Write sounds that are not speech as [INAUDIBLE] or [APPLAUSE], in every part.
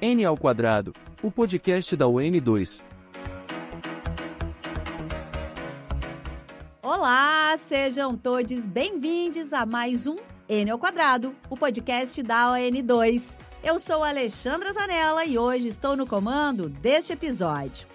N ao quadrado, o podcast da UN2. Olá, sejam todos bem-vindos a mais um N ao quadrado, o podcast da ON2. Eu sou Alexandra Zanella e hoje estou no comando deste episódio.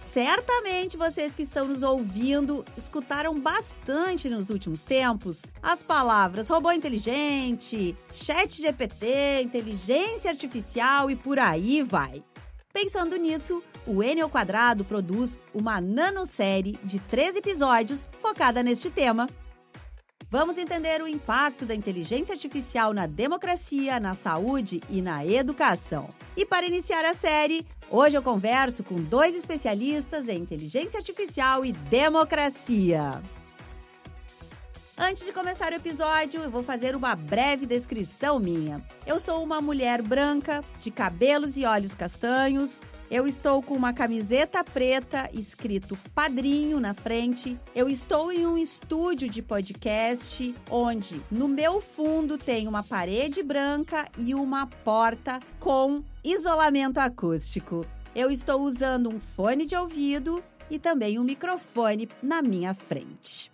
Certamente vocês que estão nos ouvindo escutaram bastante nos últimos tempos as palavras robô inteligente, chat GPT, inteligência artificial e por aí vai. Pensando nisso, o N ao quadrado produz uma nanosérie de três episódios focada neste tema. Vamos entender o impacto da inteligência artificial na democracia, na saúde e na educação. E para iniciar a série, hoje eu converso com dois especialistas em inteligência artificial e democracia. Antes de começar o episódio, eu vou fazer uma breve descrição minha. Eu sou uma mulher branca, de cabelos e olhos castanhos, eu estou com uma camiseta preta escrito padrinho na frente. Eu estou em um estúdio de podcast onde no meu fundo tem uma parede branca e uma porta com isolamento acústico. Eu estou usando um fone de ouvido e também um microfone na minha frente.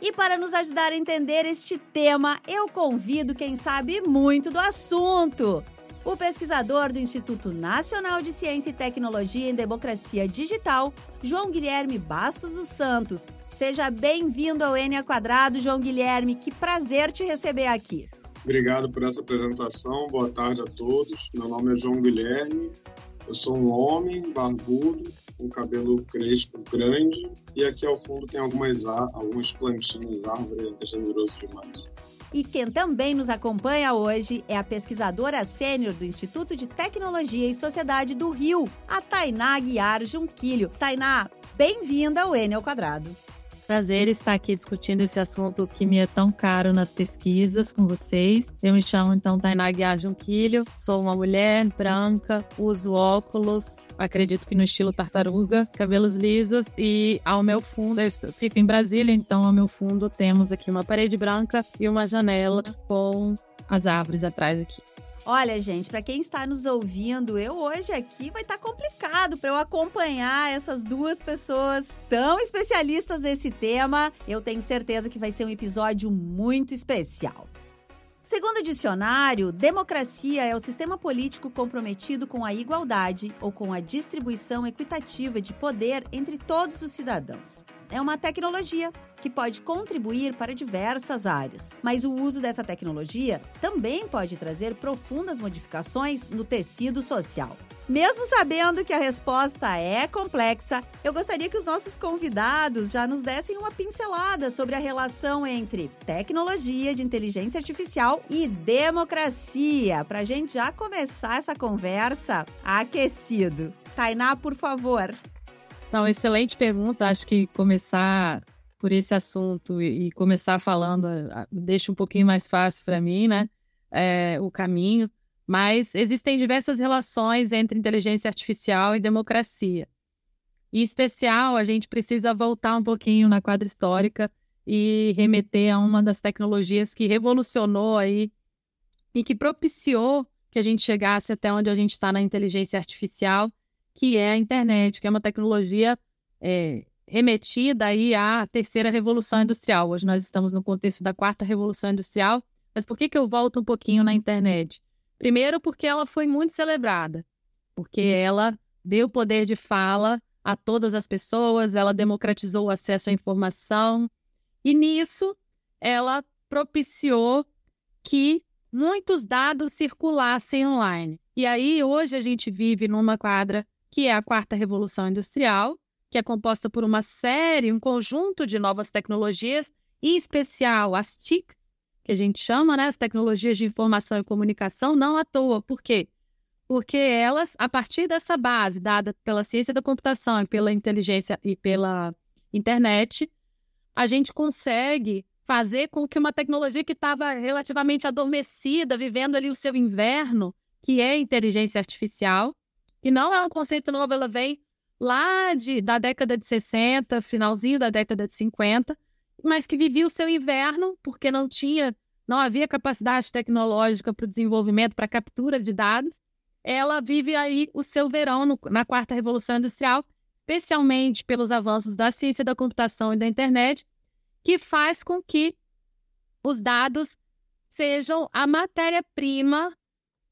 E para nos ajudar a entender este tema, eu convido quem sabe muito do assunto o pesquisador do Instituto Nacional de Ciência e Tecnologia em Democracia Digital, João Guilherme Bastos dos Santos. Seja bem-vindo ao N Quadrado, João Guilherme. Que prazer te receber aqui. Obrigado por essa apresentação. Boa tarde a todos. Meu nome é João Guilherme. Eu sou um homem barbudo, com cabelo crespo grande, e aqui ao fundo tem algumas, algumas plantinhas, árvores, é generoso demais. E quem também nos acompanha hoje é a pesquisadora sênior do Instituto de Tecnologia e Sociedade do Rio, a Tainá Guiar Junquilho. Tainá, bem-vinda ao N ao quadrado. Prazer estar aqui discutindo esse assunto que me é tão caro nas pesquisas com vocês. Eu me chamo então Tainá Guiar Junquilho, sou uma mulher branca, uso óculos, acredito que no estilo tartaruga, cabelos lisos e ao meu fundo, eu estou, fico em Brasília, então ao meu fundo temos aqui uma parede branca e uma janela com as árvores atrás aqui. Olha, gente, para quem está nos ouvindo, eu hoje aqui vai estar tá complicado para eu acompanhar essas duas pessoas tão especialistas nesse tema. Eu tenho certeza que vai ser um episódio muito especial. Segundo o dicionário, democracia é o sistema político comprometido com a igualdade ou com a distribuição equitativa de poder entre todos os cidadãos. É uma tecnologia que pode contribuir para diversas áreas. Mas o uso dessa tecnologia também pode trazer profundas modificações no tecido social. Mesmo sabendo que a resposta é complexa, eu gostaria que os nossos convidados já nos dessem uma pincelada sobre a relação entre tecnologia de inteligência artificial e democracia, para a gente já começar essa conversa aquecido. Tainá, por favor. Não, excelente pergunta. Acho que começar por esse assunto e, começar falando deixa um pouquinho mais fácil para mim, né? É, o caminho. Mas existem diversas relações entre inteligência artificial e democracia. Em especial, a gente precisa voltar um pouquinho na quadra histórica e remeter a uma das tecnologias que revolucionou aí e que propiciou que a gente chegasse até onde a gente está na inteligência artificial, que é a internet, que é uma tecnologia é, remetida aí à terceira revolução industrial. Hoje nós estamos no contexto da quarta revolução industrial, mas por que, que eu volto um pouquinho na internet? Primeiro, porque ela foi muito celebrada, porque ela deu poder de fala a todas as pessoas, ela democratizou o acesso à informação e nisso ela propiciou que muitos dados circulassem online. E aí hoje a gente vive numa quadra que é a quarta revolução industrial, que é composta por uma série, um conjunto de novas tecnologias, em especial as TICs, que a gente chama, né, as tecnologias de informação e comunicação, não à toa. Por quê? Porque elas, a partir dessa base dada pela ciência da computação e pela inteligência e pela internet, a gente consegue fazer com que uma tecnologia que estava relativamente adormecida, vivendo ali o seu inverno, que é inteligência artificial, que não é um conceito novo, ela vem lá de, da década de 60, finalzinho da década de 50, mas que vivia o seu inverno porque não tinha não havia capacidade tecnológica para o desenvolvimento, para a captura de dados, ela vive aí o seu verão no, na quarta revolução industrial, especialmente pelos avanços da ciência da computação e da internet, que faz com que os dados sejam a matéria-prima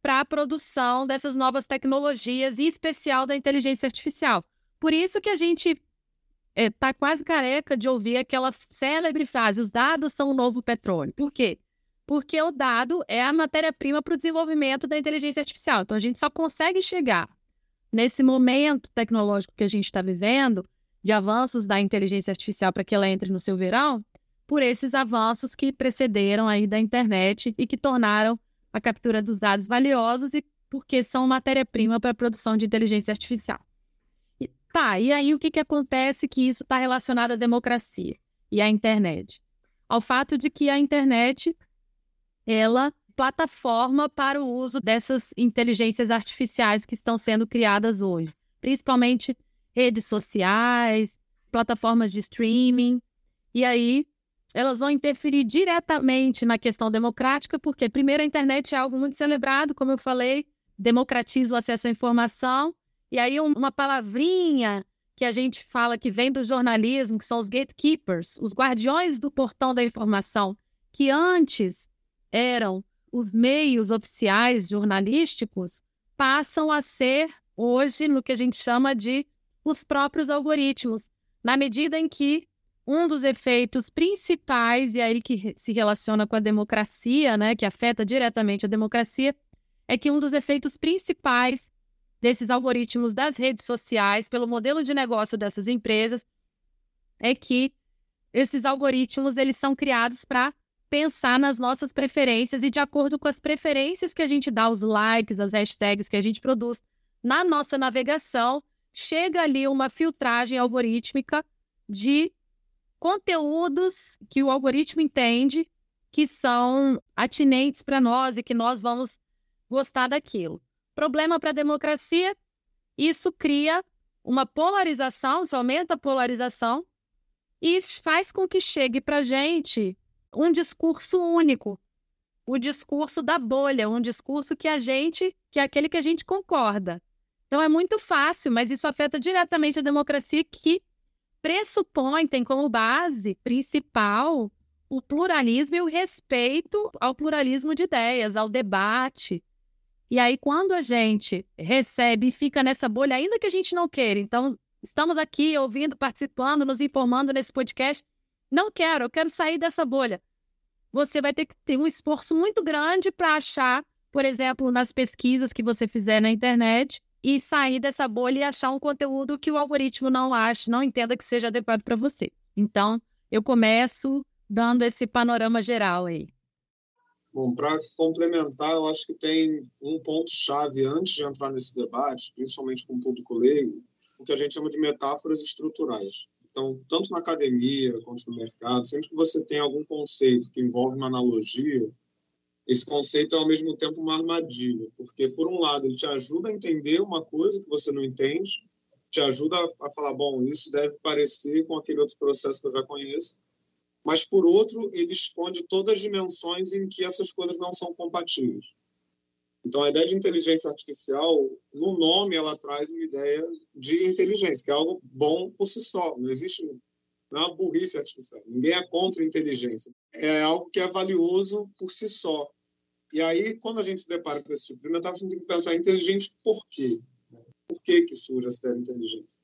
para a produção dessas novas tecnologias, em especial da inteligência artificial. Por isso que a gente está eh, é, quase careca de ouvir aquela célebre frase: os dados são o novo petróleo. Por quê? Porque o dado é a matéria-prima para o desenvolvimento da inteligência artificial. Então, a gente só consegue chegar nesse momento tecnológico que a gente está vivendo, de avanços da inteligência artificial para que ela entre no seu verão, por esses avanços que precederam aí da internet e que tornaram a captura dos dados valiosos e porque são matéria-prima para a produção de inteligência artificial. E, tá, e aí o que, que acontece que isso está relacionado à democracia e à internet? Ao fato de que a internet, ela plataforma para o uso dessas inteligências artificiais que estão sendo criadas hoje, principalmente redes sociais, plataformas de streaming. E aí elas vão interferir diretamente na questão democrática, porque, primeiro, a internet é algo muito celebrado, como eu falei, democratiza o acesso à informação, e aí uma palavrinha que a gente fala que vem do jornalismo, que são os gatekeepers, os guardiões do portão da informação, que antes eram os meios oficiais jornalísticos, passam a ser hoje no que a gente chama de os próprios algoritmos, na medida em que um dos efeitos principais, e aí que se relaciona com a democracia, né, que afeta diretamente a democracia, é que um dos efeitos principais desses algoritmos das redes sociais, pelo modelo de negócio dessas empresas, é que esses algoritmos eles são criados para pensar nas nossas preferências e de acordo com as preferências que a gente dá, os likes, as hashtags que a gente produz na nossa navegação, chega ali uma filtragem algorítmica de conteúdos que o algoritmo entende que são atinentes para nós e que nós vamos gostar daquilo. Problema para a democracia, isso cria uma polarização, isso aumenta a polarização e faz com que chegue para a gente um discurso único, o discurso da bolha, um discurso que a gente, que é aquele que a gente concorda. Então é muito fácil, mas isso afeta diretamente a democracia que pressupõe, tem como base principal o pluralismo e o respeito ao pluralismo de ideias, ao debate. E aí, quando a gente recebe e fica nessa bolha, ainda que a gente não queira, então estamos aqui ouvindo, participando, nos informando nesse podcast, não quero, eu quero sair dessa bolha. Você vai ter que ter um esforço muito grande para achar, por exemplo, nas pesquisas que você fizer na internet, e sair dessa bolha e achar um conteúdo que o algoritmo não ache, não entenda que seja adequado para você. Então, eu começo dando esse panorama geral aí. Bom, para complementar, eu acho que tem um ponto-chave antes de entrar nesse debate, principalmente com o público leigo, o que a gente chama de metáforas estruturais. Então, tanto na academia quanto no mercado, sempre que você tem algum conceito que envolve uma analogia, esse conceito é ao mesmo tempo uma armadilha, porque por um lado ele te ajuda a entender uma coisa que você não entende, te ajuda a falar, bom, isso deve parecer com aquele outro processo que eu já conheço, mas por outro ele esconde todas as dimensões em que essas coisas não são compatíveis. Então a ideia de inteligência artificial, no nome ela traz uma ideia de inteligência, que é algo bom por si só, não existe não é uma burrice artificial. Ninguém é contra a inteligência. É algo que é valioso por si só. E aí, quando a gente se depara com esse tipo de metáfora, a gente tem que pensar inteligente por quê? Por que, que surge essa ideia de inteligência?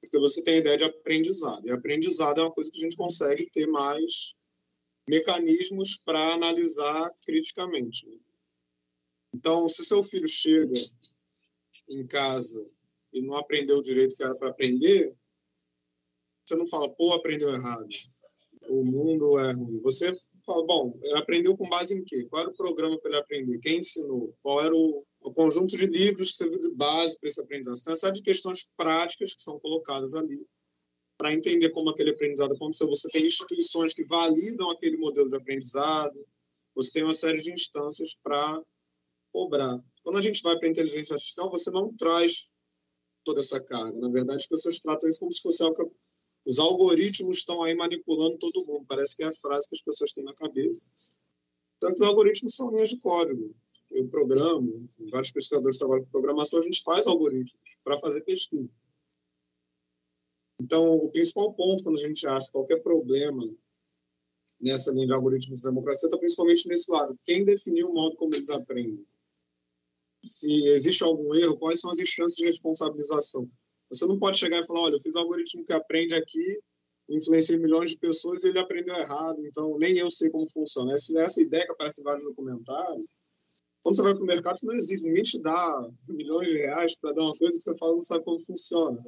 Porque você tem a ideia de aprendizado. E aprendizado é uma coisa que a gente consegue ter mais mecanismos para analisar criticamente. Né? Então, se seu filho chega em casa e não aprendeu o direito que era para aprender, você não fala, pô, aprendeu errado. O mundo é ruim. Você fala, bom, ele aprendeu com base em quê? Qual era o programa para ele aprender? Quem ensinou? Qual era o, o conjunto de livros que serviu de base para esse aprendizado? Então, essa de questões práticas que são colocadas ali para entender como aquele aprendizado aconteceu. Você tem instituições que validam aquele modelo de aprendizado, você tem uma série de instâncias para cobrar. Quando a gente vai para a inteligência artificial, você não traz toda essa carga. Na verdade, as pessoas tratam isso como se fosse algo os algoritmos estão aí manipulando todo mundo. Parece que é a frase que as pessoas têm na cabeça. Tanto os algoritmos são linhas de código. Eu programo, enfim, vários pesquisadores trabalham com programação, a gente faz algoritmos para fazer pesquisa. Então, o principal ponto quando a gente acha qualquer problema nessa linha de algoritmos de democracia está principalmente nesse lado. Quem definiu o modo como eles aprendem? Se existe algum erro, quais são as instâncias de responsabilização? Você não pode chegar e falar, olha, eu fiz um algoritmo que aprende aqui, influenciei milhões de pessoas e ele aprendeu errado, então nem eu sei como funciona. Essa, essa ideia que aparece em vários documentários, quando você vai para o mercado, isso não existe. Ninguém te dá milhões de reais para dar uma coisa que você fala não sabe como funciona.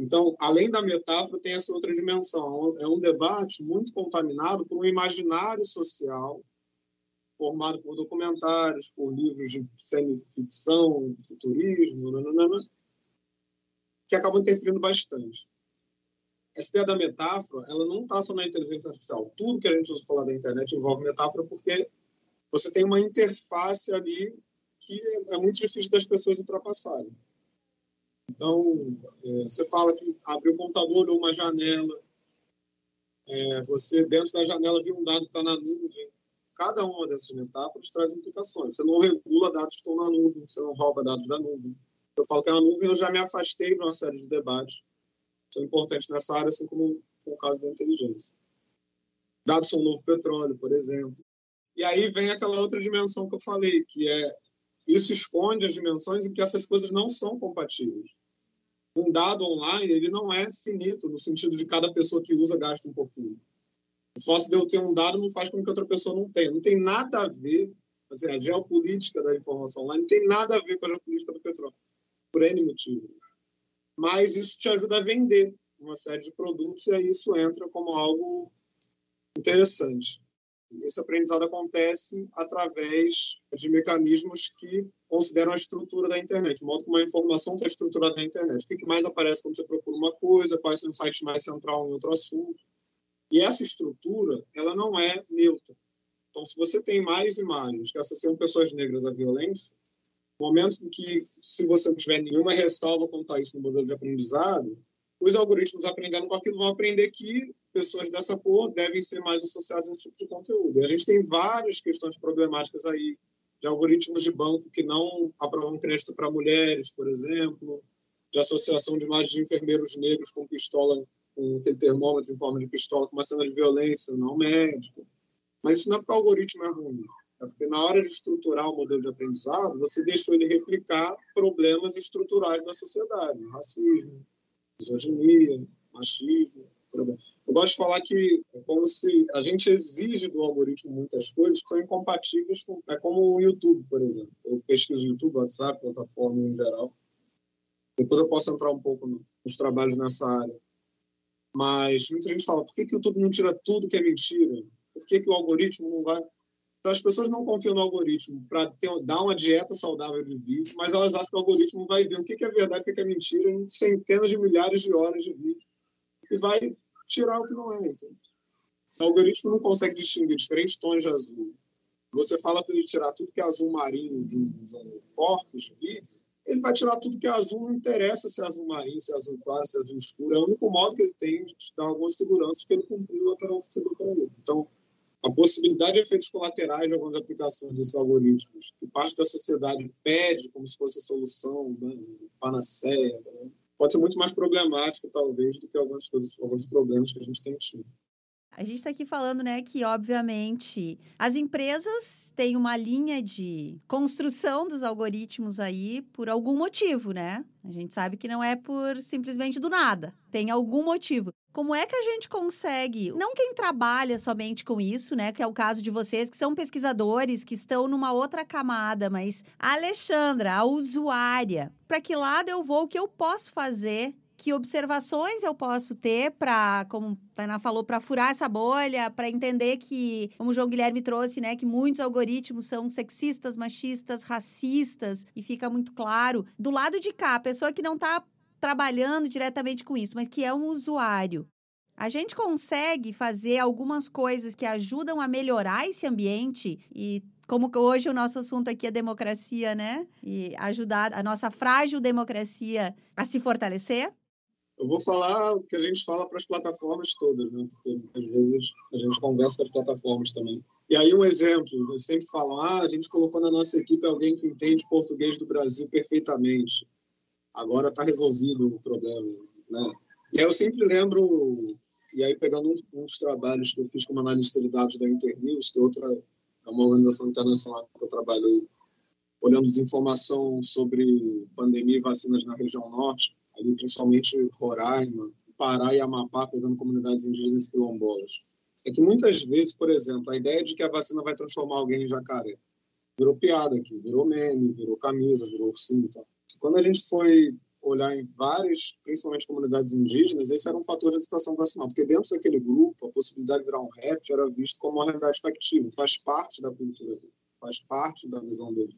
Então, além da metáfora, tem essa outra dimensão. É um debate muito contaminado por um imaginário social formado por documentários, por livros de semificção, futurismo, nananana, que acabam interferindo bastante. Essa ideia da metáfora, ela não está só na inteligência artificial. Tudo que a gente usa falar da internet envolve metáfora porque você tem uma interface ali que é muito difícil das pessoas ultrapassarem. Então, é, você fala que abriu o computador ou uma janela, é, você dentro da janela viu um dado que está na nuvem. Cada uma dessas metáforas traz implicações. Você não regula dados que estão na nuvem, você não rouba dados da nuvem. Eu falo que é na nuvem, eu já me afastei de uma série de debates são importantes nessa área, assim como o caso da inteligência. Dados são novo petróleo, por exemplo. E aí vem aquela outra dimensão que eu falei, que é isso esconde as dimensões em que essas coisas não são compatíveis. Um dado online, ele não é finito, no sentido de cada pessoa que usa gasta um pouquinho. O fato de eu ter um dado não faz com que outra pessoa não tenha. Não tem nada a ver, assim, a geopolítica da informação online não tem nada a ver com a geopolítica do petróleo, por N motivo. Mas isso te ajuda a vender uma série de produtos e aí isso entra como algo interessante. Esse aprendizado acontece através de mecanismos que consideram a estrutura da internet, o modo como a informação está estruturada na internet. O que mais aparece quando você procura uma coisa, quais são os sites mais central em outro assunto. E essa estrutura, ela não é neutra. Então, se você tem mais imagens que associam pessoas negras à violência, momento que, se você não tiver nenhuma ressalva quanto a isso no modelo de aprendizado, os algoritmos aprendendo com aquilo vão aprender que pessoas dessa cor devem ser mais associadas a esse tipo de conteúdo. E a gente tem várias questões problemáticas aí, de algoritmos de banco que não aprovam crédito para mulheres, por exemplo, de associação de imagens de enfermeiros negros com pistola, com aquele termômetro em forma de pistola, com uma cena de violência, não médico. Mas isso não é porque o algoritmo é ruim, porque na hora de estruturar o modelo de aprendizado, você deixou ele replicar problemas estruturais da sociedade, racismo, misoginia, machismo, eu gosto de falar que é como se a gente exige do algoritmo muitas coisas que são incompatíveis com. É como o YouTube, por exemplo. Eu pesquiso YouTube, WhatsApp, plataforma em geral. Depois eu posso entrar um pouco nos trabalhos nessa área. Mas muita gente fala: por que, que o YouTube não tira tudo que é mentira? Por que, que o algoritmo não vai. Então, as pessoas não confiam no algoritmo para dar uma dieta saudável de vídeo, mas elas acham que o algoritmo vai ver o que, é verdade o que, é mentira em centenas de milhares de horas de vídeo e vai tirar o que não é. Então. Se o algoritmo não consegue distinguir diferentes tons de azul, você fala para ele tirar tudo que é azul marinho de um, de um de vídeo, ele vai tirar tudo que é azul, não interessa se é azul marinho, se é azul claro, se é azul escuro. É o único modo que ele tem de te dar alguma segurança que ele cumpriu a tarefa que para ele. Então, a possibilidade de efeitos colaterais de algumas aplicações desses algoritmos, que parte da sociedade pede como se fosse a solução, né, panaceia, né, pode ser muito mais problemático, talvez, do que algumas coisas, alguns problemas que a gente tem tido. A gente está aqui falando, né, que obviamente as empresas têm uma linha de construção dos algoritmos aí por algum motivo, né? A gente sabe que não é por simplesmente do nada, tem algum motivo. Como é que a gente consegue, não quem trabalha somente com isso, né, que é o caso de vocês que são pesquisadores, que estão numa outra camada, mas a Alexandra, a usuária, para que lado eu vou, o que eu posso fazer que observações eu posso ter para, como a Tainá falou, para furar essa bolha, para entender que, como o João Guilherme trouxe, né, que muitos algoritmos são sexistas, machistas, racistas, e fica muito claro. Do lado de cá, a pessoa que não está trabalhando diretamente com isso, mas que é um usuário. A gente consegue fazer algumas coisas que ajudam a melhorar esse ambiente e como hoje o nosso assunto aqui é democracia, né? E ajudar a nossa frágil democracia a se fortalecer? Eu vou falar o que a gente fala para as plataformas todas, né? Porque às vezes a gente conversa com as plataformas também. E aí um exemplo, eu sempre falo, ah, a gente colocou na nossa equipe alguém que entende português do Brasil perfeitamente. Agora está resolvido o problema, né? E aí eu sempre lembro, e aí pegando uns, uns trabalhos que eu fiz como analista de dados da Internews, que é outra é uma organização internacional que eu trabalhei olhando desinformação sobre pandemia e vacinas na região norte, ali principalmente Roraima, Pará e Amapá, pegando comunidades indígenas quilombolas. É que muitas vezes, por exemplo, a ideia de que a vacina vai transformar alguém em jacaré virou piada aqui, virou meme, virou camisa, virou cinta. Quando a gente foi olhar em várias, principalmente comunidades indígenas, esse era um fator de estação vacinal, porque dentro daquele grupo, a possibilidade de virar um réptil era visto como uma realidade factível, faz parte da cultura dele, faz parte da visão dele.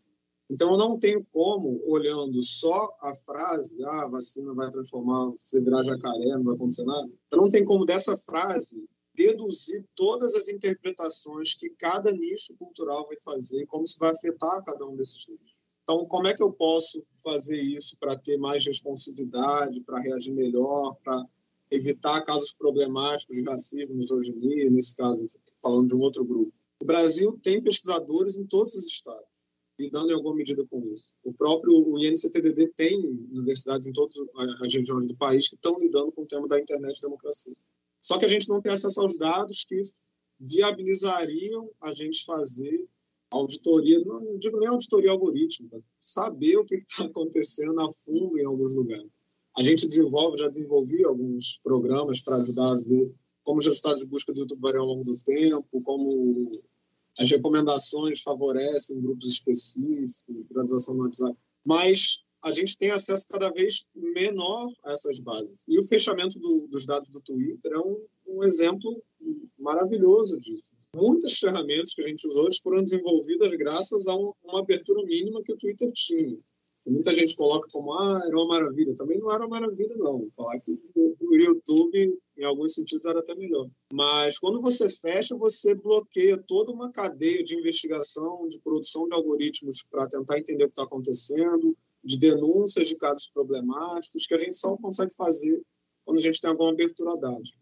Então, eu não tenho como, olhando só a frase, ah, a vacina vai transformar, você virar jacaré, não vai acontecer nada, eu não tenho como dessa frase deduzir todas as interpretações que cada nicho cultural vai fazer e como isso vai afetar cada um desses nichos. Então, como é que eu posso fazer isso para ter mais responsividade, para reagir melhor, para evitar casos problemáticos de racismo, misoginia, nesse caso, falando de um outro grupo? O Brasil tem pesquisadores em todos os estados lidando em alguma medida com isso. O próprio INCTDD tem universidades em todas as regiões do país que estão lidando com o tema da internet e democracia. Só que a gente não tem acesso aos dados que viabilizariam a gente fazer auditoria, não digo nem auditoria algorítmica, saber o que está acontecendo a fundo em alguns lugares. A gente desenvolve, já desenvolvi alguns programas para ajudar a ver como os resultados de busca do YouTube variam ao longo do tempo, como as recomendações favorecem grupos específicos, graduação no WhatsApp, mas a gente tem acesso cada vez menor a essas bases. E o fechamento do, dos dados do Twitter é um, um exemplo maravilhoso disso. Muitas ferramentas que a gente hoje foram desenvolvidas graças a um, uma abertura mínima que o Twitter tinha. Muita gente coloca como, ah, era uma maravilha. Também não era uma maravilha, não. Falar que o YouTube, em alguns sentidos, era até melhor. Mas quando você fecha, você bloqueia toda uma cadeia de investigação, de produção de algoritmos para tentar entender o que está acontecendo, de denúncias de casos problemáticos, que a gente só consegue fazer quando a gente tem alguma abertura a dados.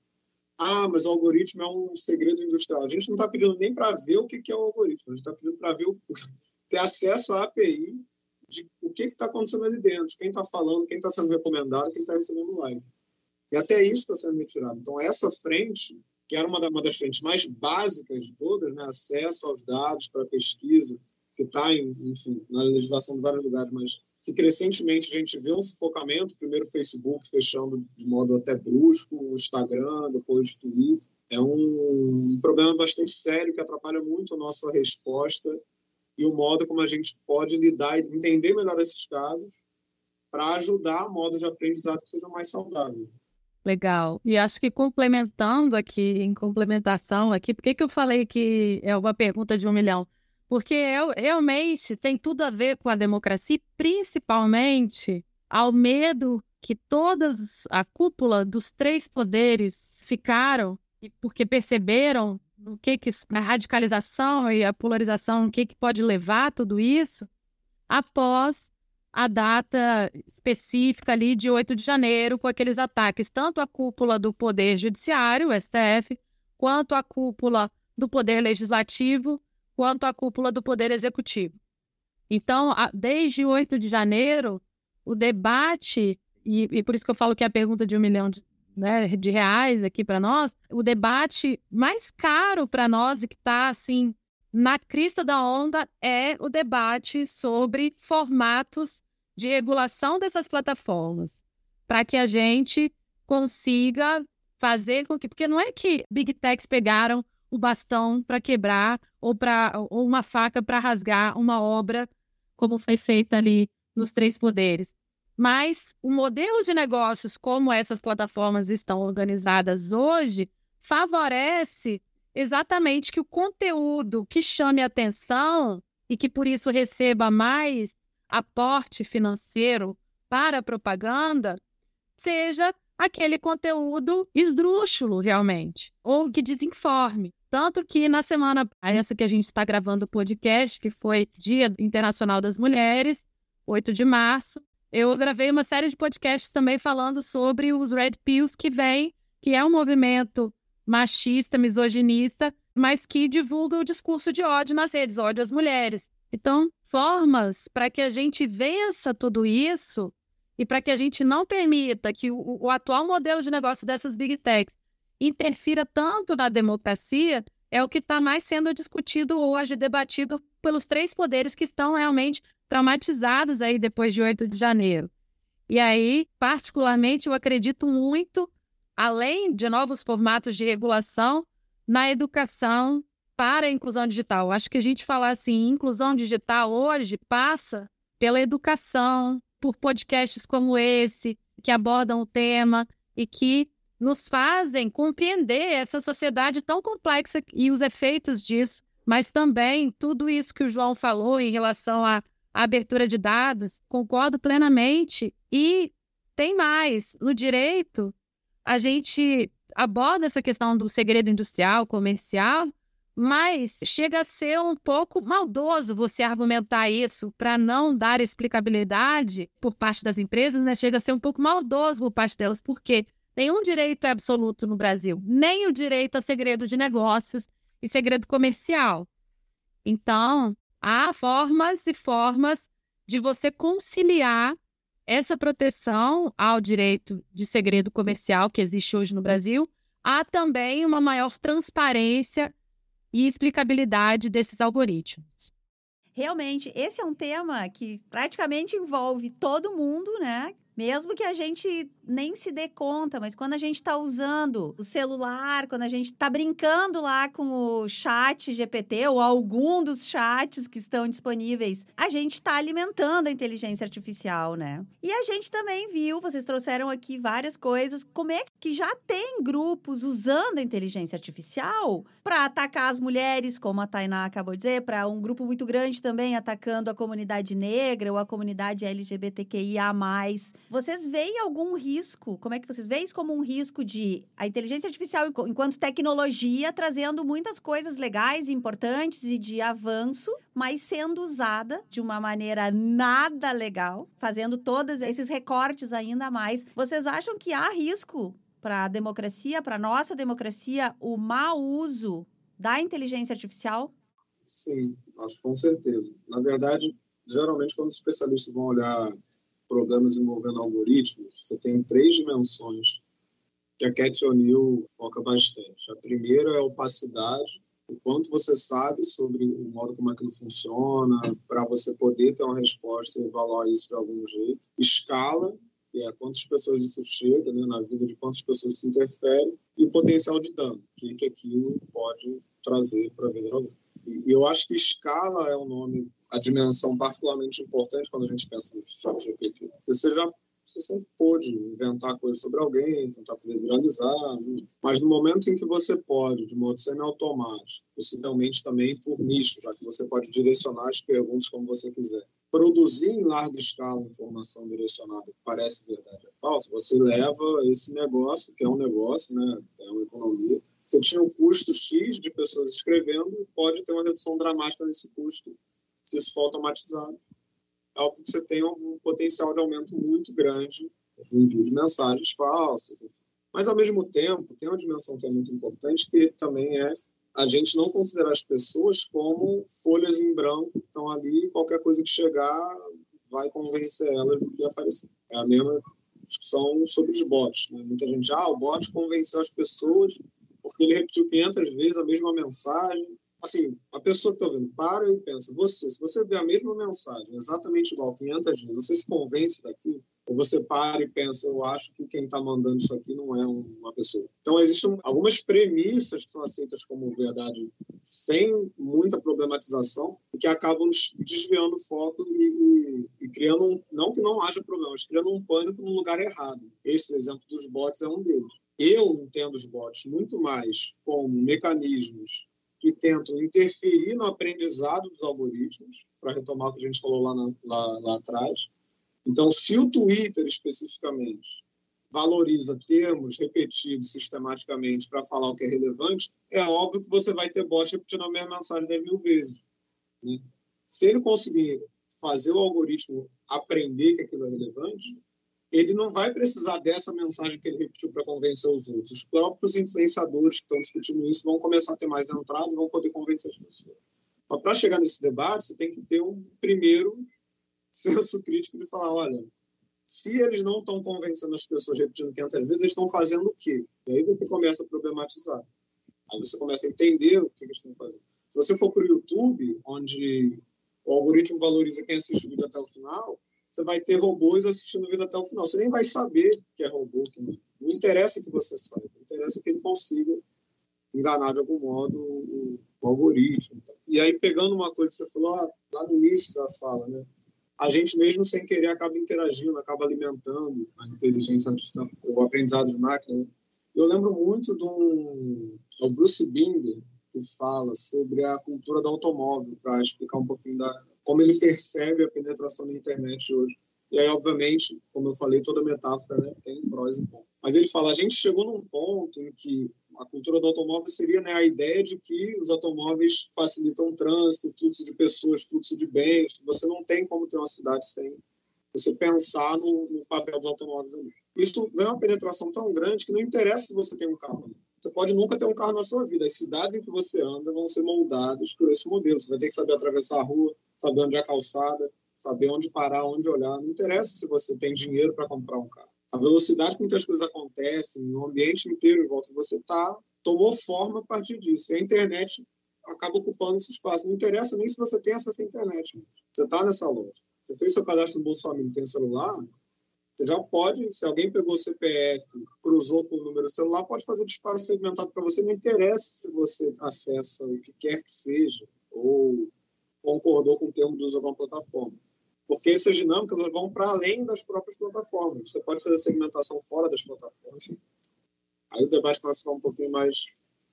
Ah, mas o algoritmo é um segredo industrial. A gente não está pedindo nem para ver o que é o algoritmo, a gente está pedindo para ver o... [LAUGHS] ter acesso à API de o que está acontecendo ali dentro, quem está falando, quem está sendo recomendado, quem está recebendo live. E até isso está sendo retirado. Então, essa frente, que era uma, uma das frentes mais básicas de todas, né? acesso aos dados para pesquisa, que está, enfim, na legislação de vários lugares, mas que crescentemente a gente vê um sufocamento, primeiro o Facebook fechando de modo até brusco, o Instagram, depois o Twitter. É um problema bastante sério que atrapalha muito a nossa resposta e o modo como a gente pode lidar e entender melhor esses casos para ajudar a modo de aprendizado que seja mais saudável. Legal. E acho que complementando aqui, em complementação aqui, por que, que eu falei que é uma pergunta de um milhão? Porque realmente tem tudo a ver com a democracia, principalmente ao medo que todas a cúpula dos três poderes ficaram, porque perceberam o que, que a radicalização e a polarização, o que, que pode levar tudo isso, após a data específica ali de 8 de janeiro, com aqueles ataques, tanto à cúpula do Poder Judiciário, o STF, quanto à cúpula do Poder Legislativo, quanto à cúpula do Poder Executivo. Então, desde 8 de janeiro, o debate, e, e por isso que eu falo que é a pergunta de um milhão de, né, de reais aqui para nós, o debate mais caro para nós e que está assim na crista da onda é o debate sobre formatos de regulação dessas plataformas, para que a gente consiga fazer com que, porque não é que big techs pegaram o bastão para quebrar ou para ou uma faca para rasgar uma obra como foi feita ali nos três poderes. Mas o modelo de negócios como essas plataformas estão organizadas hoje favorece exatamente que o conteúdo que chame atenção e que por isso receba mais aporte financeiro para a propaganda seja aquele conteúdo esdrúxulo realmente, ou que desinforme. Tanto que na semana essa que a gente está gravando o podcast, que foi Dia Internacional das Mulheres, 8 de março, eu gravei uma série de podcasts também falando sobre os Red Pills que vem, que é um movimento machista, misoginista, mas que divulga o discurso de ódio nas redes, ódio às mulheres. Então, formas para que a gente vença tudo isso e para que a gente não permita que o, o, atual modelo de negócio dessas big techs interfira tanto na democracia é o que está mais sendo discutido hoje, debatido pelos três poderes que estão realmente traumatizados aí depois de 8 de janeiro. E aí, particularmente, eu acredito muito, além de novos formatos de regulação, na educação para a inclusão digital. Acho que a gente falar assim, inclusão digital hoje passa pela educação, por podcasts como esse, que abordam o tema e que nos fazem compreender essa sociedade tão complexa e os efeitos disso, mas também tudo isso que o João falou em relação à abertura de dados, concordo plenamente. E tem mais, no direito, a gente aborda essa questão do segredo industrial, comercial, mas chega a ser um pouco maldoso você argumentar isso para não dar explicabilidade por parte das empresas, né? Chega a ser um pouco maldoso por parte delas, porque nenhum direito é absoluto no Brasil, nem o direito a segredo de negócios e segredo comercial. Então, há formas e formas de você conciliar essa proteção ao direito de segredo comercial que existe hoje no Brasil, há também uma maior transparência e explicabilidade desses algoritmos. Realmente, esse é um tema que praticamente envolve todo mundo, né? Mesmo que a gente nem se dê conta, mas quando a gente está usando o celular, quando a gente está brincando lá com o chat GPT ou algum dos chats que estão disponíveis, a gente está alimentando a inteligência artificial, né? E a gente também viu, vocês trouxeram aqui várias coisas, como é que já tem grupos usando a inteligência artificial para atacar as mulheres, como a Tainá acabou de dizer, para um grupo muito grande também atacando a comunidade negra ou a comunidade LGBTQIA+. Vocês veem algum risco? Como é que vocês veem isso como um risco de a inteligência artificial enquanto tecnologia trazendo muitas coisas legais, importantes e de avanço, mas sendo usada de uma maneira nada legal, fazendo todos esses recortes ainda mais. Vocês acham que há risco para a democracia, para a nossa democracia, o mau uso da inteligência artificial? Sim, acho com certeza. Na verdade, geralmente, quando os especialistas vão olhar programas envolvendo algoritmos, você tem três dimensões que a Cat O'Neill foca bastante. A primeira é a opacidade, o quanto você sabe sobre o modo como aquilo funciona, para você poder ter uma resposta e evaluar isso de algum jeito. Escala, que é quantas pessoas isso chega né, na vida de quantas pessoas isso interfere, e o potencial de dano, que, que aquilo pode trazer para a vida de alguém. E, eu acho que escala é um nome, a dimensão particularmente importante quando a gente pensa no chat GPT, porque você já você sempre pode inventar coisas sobre alguém, tentar fazer viralizar, mas no momento em que você pode, de modo semi-automático, possivelmente também por nicho, já que você pode direcionar as perguntas como você quiser, produzir em larga escala informação direcionada que parece verdade é falso, você leva esse negócio, que é um negócio, né, é uma economia, você tinha um custo X de pessoas escrevendo, pode ter uma redução dramática nesse custo se isso for automatizado. É algo que você tem um potencial de aumento muito grande no envio de mensagens falsas. Mas, ao mesmo tempo, tem uma dimensão que é muito importante, que também é a gente não considerar as pessoas como folhas em branco que estão ali, qualquer coisa que chegar vai convencer elas do que aparecer. É a mesma discussão sobre os bots. Né? Muita gente, ah, o bot convenceu as pessoas porque ele repetiu 500 vezes a mesma mensagem. Assim, a pessoa que está ouvindo para e pensa, você, se você vê a mesma mensagem exatamente igual 500 vezes, você se convence daquilo? Ou você para e pensa, eu acho que quem está mandando isso aqui não é uma pessoa. Então, existem algumas premissas que são aceitas como verdade sem muita problematização, que acabam desviando o foco e, e, e criando, um, não que não haja problemas, criando um pânico no lugar errado. Esse exemplo dos bots é um deles. Eu entendo os bots muito mais como mecanismos que tentam interferir no aprendizado dos algoritmos, para retomar o que a gente falou lá, na, lá, lá atrás, então, se o Twitter especificamente valoriza termos repetidos sistematicamente para falar o que é relevante, é óbvio que você vai ter bot repetindo a mesma mensagem 10 mil vezes. Né? Se ele conseguir fazer o algoritmo aprender que aquilo é relevante, ele não vai precisar dessa mensagem que ele repetiu para convencer os outros. Os próprios influenciadores que estão discutindo isso vão começar a ter mais entrada e vão poder convencer as pessoas. Mas para chegar nesse debate, você tem que ter um primeiro [LAUGHS] senso crítico de falar, olha, se eles não estão convencendo as pessoas repetindo 500 vezes, eles estão fazendo o quê? E aí você começa a problematizar. Aí você começa a entender o que eles estão fazendo. Se você for para o YouTube, onde o algoritmo valoriza quem assiste o vídeo até o final, você vai ter robôs assistindo o vídeo até o final. Você nem vai saber que é robô. Que não. não interessa que você saiba, interessa que ele consiga enganar de algum modo o, algoritmo. E aí, pegando uma coisa que você falou ah, lá no início da fala, né? A gente mesmo sem querer acaba interagindo, acaba alimentando a inteligência artificial, o aprendizado de máquina. Né? Eu lembro muito de um, é o Bruce Binder, que fala sobre a cultura do automóvel, para explicar um pouquinho da como ele percebe a penetração da internet hoje. E aí, obviamente, como eu falei, toda metáfora né, tem prós e contras. Mas ele fala, a gente chegou num ponto em que a cultura do automóvel seria né, a ideia de que os automóveis facilitam o trânsito, fluxo de pessoas, fluxo de bens. Você não tem como ter uma cidade sem você pensar no, no papel dos automóveis ali. Isso ganha uma penetração tão grande que não interessa se você tem um carro. Você pode nunca ter um carro na sua vida. As cidades em que você anda vão ser moldadas por esse modelo. Você vai ter que saber atravessar a rua, saber onde é a calçada, saber onde parar, onde olhar. Não interessa se você tem dinheiro para comprar um carro. A velocidade com que as coisas acontecem, o ambiente inteiro em volta de você está, tomou forma a partir disso. E a internet acaba ocupando esse espaço. Não interessa nem se você tem acesso à internet. Você está nessa loja. Você fez seu cadastro no Bolsa Família tem celular, você já pode, se alguém pegou o CPF, cruzou com o número celular, pode fazer disparo segmentado para você. Não interessa se você acessa o que quer que seja ou concordou com o termo de uso de alguma plataforma. Porque essas dinâmicas vão para além das próprias plataformas. Você pode fazer segmentação fora das plataformas. Aí o debate começa a ficar um pouquinho mais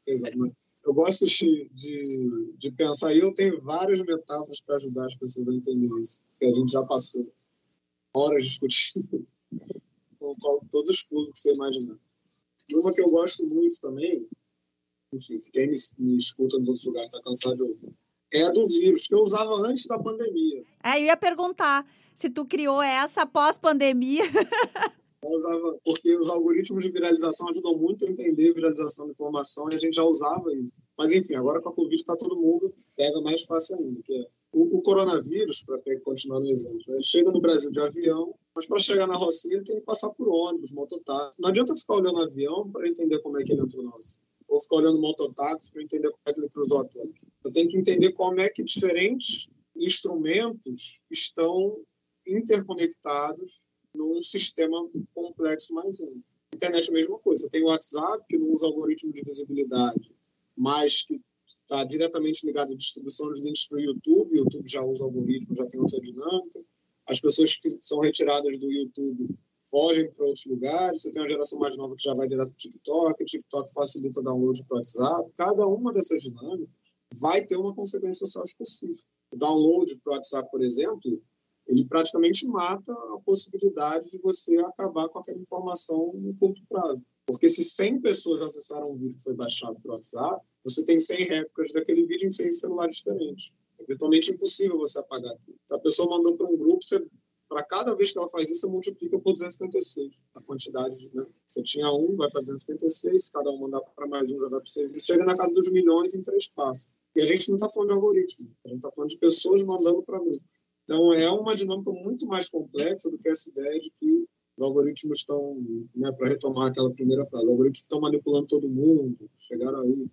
pesado. Né? Eu gosto de, de, de pensar, e eu tenho várias metáforas para ajudar as pessoas a entender isso, que a gente já passou horas discutindo [LAUGHS] com todos os públicos que você imaginar. Uma que eu gosto muito também, enfim, quem me, me escuta nos outros lugares está cansado de ouvir, é do vírus, que eu usava antes da pandemia. É, eu ia perguntar se tu criou essa pós-pandemia. [LAUGHS] usava, porque os algoritmos de viralização ajudam muito a entender a viralização da informação e a gente já usava isso. Mas, enfim, agora com a Covid está todo mundo, pega mais fácil ainda, que é o, o coronavírus, para continuar no exemplo, ele chega no Brasil de avião, mas para chegar na Rocinha ele tem que passar por ônibus, mototáxi. Não adianta ficar olhando o avião para entender como é que ele entrou na Rocinha. Ou ficar olhando mototáxi para entender como é que ele cruzou o Atlântico. Eu tenho que entender como é que diferentes instrumentos estão interconectados num sistema complexo mais amplo. Internet é a mesma coisa. Tem o WhatsApp, que não usa algoritmo de visibilidade, mas que está diretamente ligado à distribuição de links para o YouTube. O YouTube já usa algoritmo, já tem outra dinâmica. As pessoas que são retiradas do YouTube fogem para outros lugares. Você tem uma geração mais nova que já vai direto para o TikTok. O TikTok facilita o download para o WhatsApp. Cada uma dessas dinâmicas vai ter uma consequência social específica. O download para o WhatsApp, por exemplo, ele praticamente mata a possibilidade de você acabar com aquela informação no curto prazo. Porque se 100 pessoas acessaram um vídeo que foi baixado para o WhatsApp, você tem 100 réplicas daquele vídeo em 100 celulares diferentes. É virtualmente impossível você apagar aquilo. Se a pessoa mandou para um grupo, você para cada vez que ela faz isso, você multiplica por 256 a quantidade. Né? Você tinha um, vai para 256, se cada um mandar para mais um, já vai para 6. Chega na casa dos milhões em três passos. E a gente não está falando de algoritmo, a gente está falando de pessoas mandando para grupos. Então, é uma dinâmica muito mais complexa do que essa ideia de que os algoritmos estão, né, para retomar aquela primeira frase, os algoritmos estão manipulando todo mundo, chegaram aí.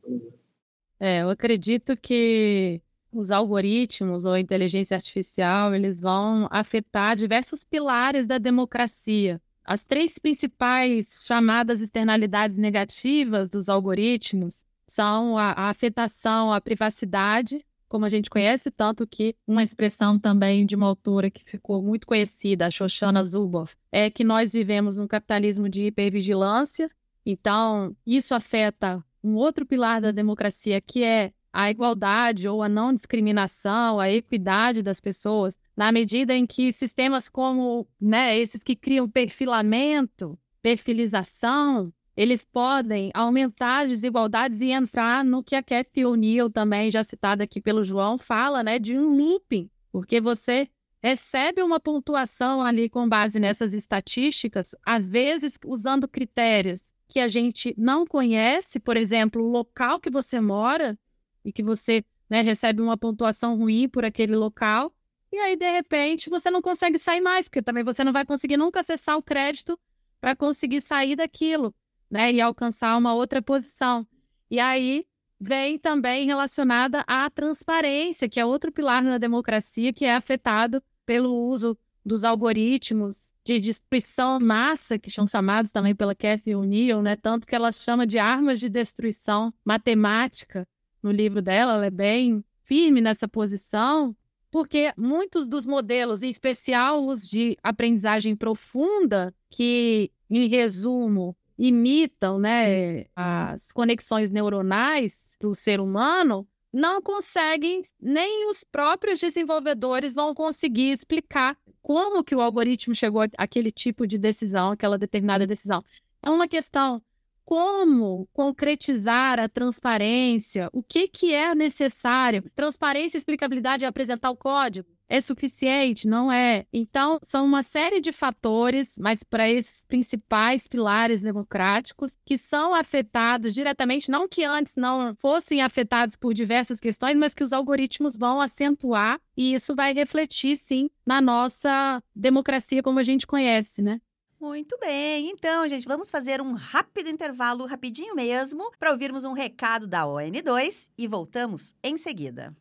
É, eu acredito que os algoritmos ou a inteligência artificial, eles vão afetar diversos pilares da democracia. As três principais chamadas externalidades negativas dos algoritmos são a, a afetação à privacidade, como a gente conhece, tanto que uma expressão também de uma autora que ficou muito conhecida, a Shoshana Zuboff, é que nós vivemos num capitalismo de hipervigilância, então isso afeta um outro pilar da democracia, que é a igualdade ou a não discriminação, a equidade das pessoas, na medida em que sistemas como né, esses que criam perfilamento, perfilização, eles podem aumentar desigualdades e entrar no que a Cathy O'Neill, também já citada aqui pelo João, fala, né, de um looping, porque você recebe uma pontuação ali com base nessas estatísticas, às vezes usando critérios que a gente não conhece, por exemplo, o local que você mora e que você né, recebe uma pontuação ruim por aquele local, e aí de repente você não consegue sair mais, porque também você não vai conseguir nunca acessar o crédito para conseguir sair daquilo, né, e alcançar uma outra posição. E aí vem também relacionada à transparência, que é outro pilar na democracia que é afetado pelo uso dos algoritmos de destruição massa, que são chamados também pela Cathy O'Neill, né? Tanto que ela chama de armas de destruição matemática no livro dela, ela é bem firme nessa posição, porque muitos dos modelos, em especial os de aprendizagem profunda, que, em resumo, imitam né, as conexões neuronais do ser humano, não conseguem, nem os próprios desenvolvedores vão conseguir explicar como que o algoritmo chegou àquele tipo de decisão, aquela determinada decisão. É uma questão como concretizar a transparência, o que, que é necessário. Transparência e explicabilidade é apresentar o código é suficiente? Não é. Então, são uma série de fatores, mas para esses principais pilares democráticos, que são afetados diretamente, não que antes não fossem afetados por diversas questões, mas que os algoritmos vão acentuar, e isso vai refletir, sim, na nossa democracia como a gente conhece, né? Muito bem, então, gente, vamos fazer um rápido intervalo, rapidinho mesmo, para ouvirmos um recado da ON2 e voltamos em seguida.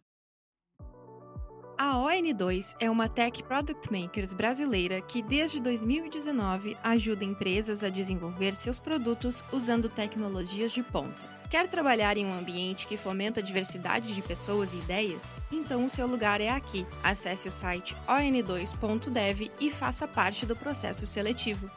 A ON2 é uma tech product makers brasileira que desde 2019 ajuda empresas a desenvolver seus produtos usando tecnologias de ponta. Quer trabalhar em um ambiente que fomenta a diversidade de pessoas e ideias? Então o seu lugar é aqui. Acesse o site on2.dev e faça parte do processo seletivo.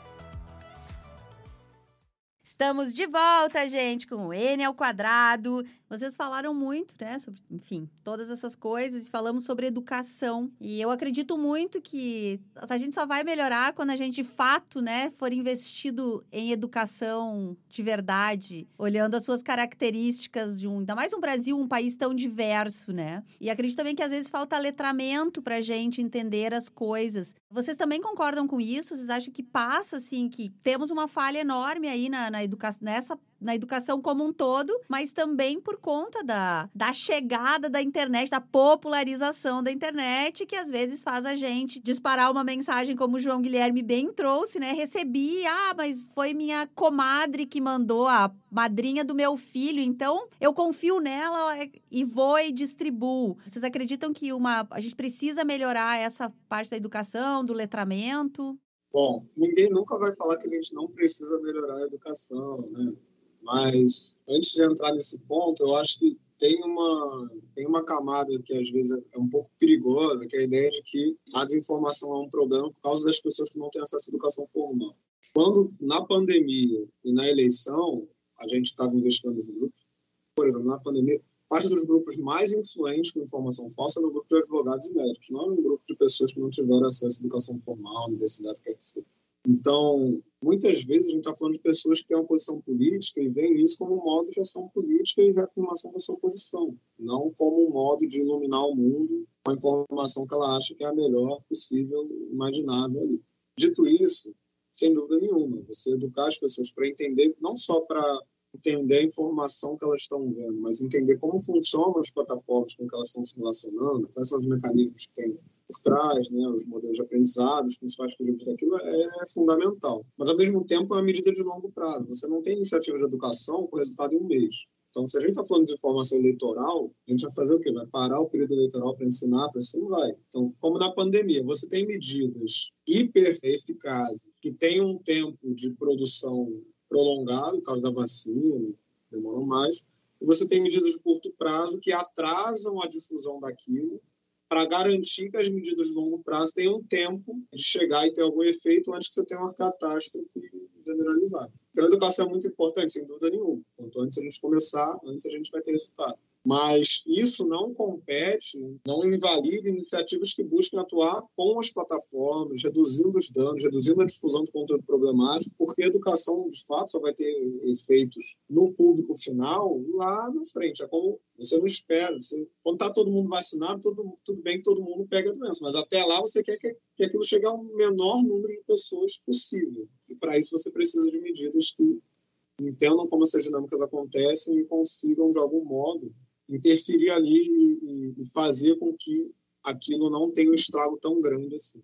Estamos de volta, gente, com o N ao quadrado. Vocês falaram muito, né, sobre, enfim, todas essas coisas e falamos sobre educação. E eu acredito muito que a gente só vai melhorar quando a gente, de fato, né, for investido em educação de verdade, olhando as suas características de um, ainda mais um Brasil, um país tão diverso, né? E acredito também que às vezes falta letramento pra gente entender as coisas. Vocês também concordam com isso? Vocês acham que passa, assim, que temos uma falha enorme aí na, na educação, nessa na educação como um todo, mas também por conta da, da chegada da internet, da popularização da internet, que às vezes faz a gente disparar uma mensagem, como o João Guilherme bem trouxe, né? Recebi, ah, mas foi minha comadre que mandou, a madrinha do meu filho, então eu confio nela e vou e distribuo. Vocês acreditam que uma, a gente precisa melhorar essa parte da educação, do letramento? Bom, ninguém nunca vai falar que a gente não precisa melhorar a educação, né? Mas antes de entrar nesse ponto, eu acho que tem uma, tem uma camada que às vezes é um pouco perigosa, que é a ideia de que a desinformação é um problema por causa das pessoas que não têm acesso à educação formal. Quando, na pandemia e na eleição, a gente estava investigando os grupos, por exemplo, na pandemia, parte dos grupos mais influentes com informação falsa no grupo de advogados e médicos, não no grupo de pessoas que não tiveram acesso à educação formal, universidade, quer que seja. Então, muitas vezes a gente está falando de pessoas que têm uma posição política e veem isso como um modo de ação política e reafirmação da sua posição, não como um modo de iluminar o mundo com a informação que ela acha que é a melhor possível, imaginável ali. Dito isso, sem dúvida nenhuma, você educar as pessoas para entender, não só para entender a informação que elas estão vendo, mas entender como funcionam as plataformas com que elas estão se relacionando, quais são os mecanismos que tem por trás, né, os modelos de aprendizado, os principais períodos daquilo, é, é fundamental. Mas, ao mesmo tempo, é uma medida de longo prazo. Você não tem iniciativa de educação com resultado em um mês. Então, se a gente está falando de informação eleitoral, a gente vai fazer o quê? Vai parar o período eleitoral para ensinar? Para isso não vai. Então, como na pandemia, você tem medidas hiper eficazes que têm um tempo de produção prolongado, por causa da vacina, demoram mais, e você tem medidas de curto prazo que atrasam a difusão daquilo para garantir que as medidas de longo prazo tenham tempo de chegar e ter algum efeito antes que você tenha uma catástrofe generalizada. Então, a educação é muito importante, sem dúvida nenhuma. Quanto antes a gente começar, antes a gente vai ter resultado. Mas isso não compete, não invalida iniciativas que busquem atuar com as plataformas, reduzindo os danos, reduzindo a difusão de conteúdo problemático, porque a educação, de fato, só vai ter efeitos no público final lá na frente. É como você não espera. Você, quando está todo mundo vacinado, todo, tudo bem que todo mundo pega a doença, mas até lá você quer que, que aquilo chegue ao menor número de pessoas possível. E para isso você precisa de medidas que entendam como essas dinâmicas acontecem e consigam, de algum modo, interferir ali e, e fazer com que aquilo não tenha um estrago tão grande assim.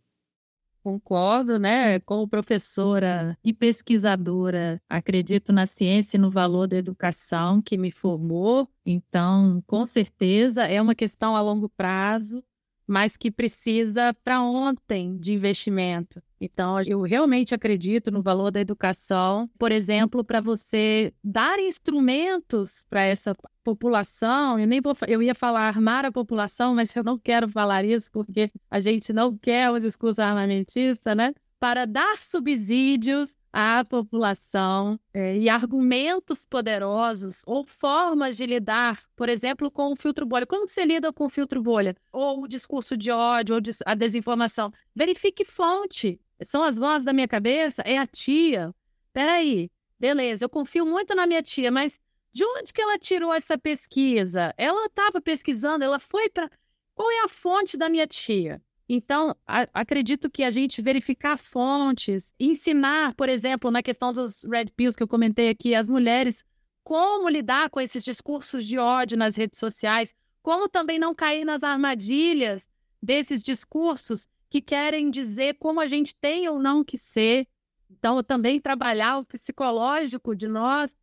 Concordo, né? Como professora e pesquisadora, acredito na ciência e no valor da educação que me formou. Então, com certeza, é uma questão a longo prazo mas que precisa para ontem de investimento. Então, eu realmente acredito no valor da educação, por exemplo, para você dar instrumentos para essa população. Eu nem vou, eu ia falar armar a população, mas eu não quero falar isso porque a gente não quer um discurso armamentista, né? Para dar subsídios à população é, e argumentos poderosos ou formas de lidar, por exemplo, com o filtro bolha. Como você lida com o filtro bolha? Ou o discurso de ódio, ou a desinformação? Verifique fonte. São as vozes da minha cabeça? É a tia? Peraí, beleza, eu confio muito na minha tia, mas de onde que ela tirou essa pesquisa? Ela estava pesquisando, ela foi para. Qual é a fonte da minha tia? Então, a, acredito que a gente verificar fontes, ensinar, por exemplo, na questão dos red pills que eu comentei aqui, as mulheres como lidar com esses discursos de ódio nas redes sociais, como também não cair nas armadilhas desses discursos que querem dizer como a gente tem ou não que ser. Então, também trabalhar o psicológico de nós,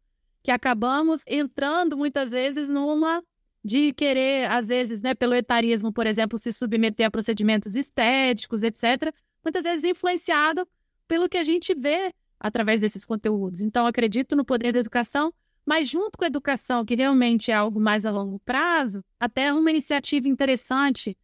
que acabamos entrando muitas vezes numa de querer, às vezes, né, pelo etarismo, por exemplo, se submeter a procedimentos estéticos, etc., muitas vezes influenciado pelo que a gente vê através desses conteúdos. Então, acredito no poder da educação, mas junto com a educação, que realmente é algo mais a longo prazo, até uma iniciativa interessante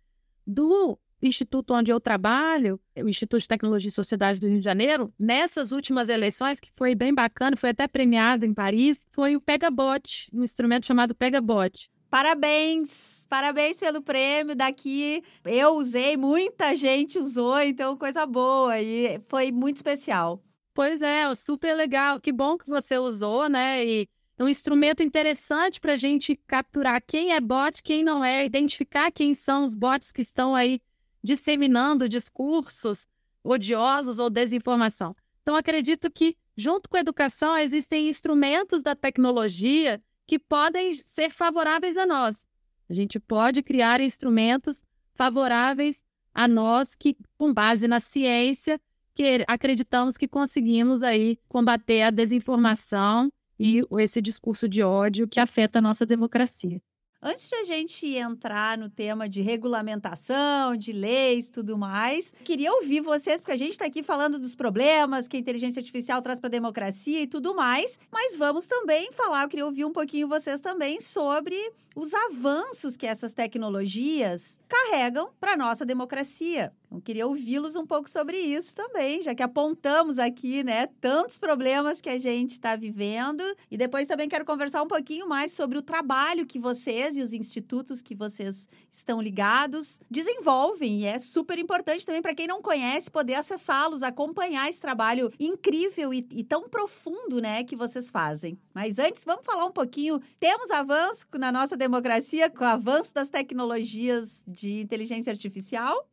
do instituto onde eu trabalho, o Instituto de Tecnologia e Sociedade do Rio de Janeiro, nessas últimas eleições, que foi bem bacana, foi até premiado em Paris, foi o Pegabot, um instrumento chamado Pegabot. Parabéns, parabéns pelo prêmio daqui. Eu usei, muita gente usou, então coisa boa e foi muito especial. Pois é, super legal. Que bom que você usou, né? E é um instrumento interessante para a gente capturar quem é bot, quem não é, identificar quem são os bots que estão aí disseminando discursos odiosos ou desinformação. Então, acredito que, junto com a educação, existem instrumentos da tecnologia que podem ser favoráveis a nós. A gente pode criar instrumentos favoráveis a nós que, com base na ciência, que acreditamos que conseguimos aí combater a desinformação e esse discurso de ódio que afeta a nossa democracia. Antes de a gente entrar no tema de regulamentação, de leis tudo mais, queria ouvir vocês, porque a gente está aqui falando dos problemas que a inteligência artificial traz para a democracia e tudo mais, mas vamos também falar, eu queria ouvir um pouquinho vocês também sobre os avanços que essas tecnologias carregam para a nossa democracia. Eu queria ouvi-los um pouco sobre isso também, já que apontamos aqui, né, tantos problemas que a gente está vivendo. E depois também quero conversar um pouquinho mais sobre o trabalho que vocês e os institutos que vocês estão ligados desenvolvem. E é super importante também para quem não conhece poder acessá-los, acompanhar esse trabalho incrível e, e tão profundo, né, que vocês fazem. Mas antes, vamos falar um pouquinho. Temos avanço na nossa democracia com o avanço das tecnologias de inteligência artificial?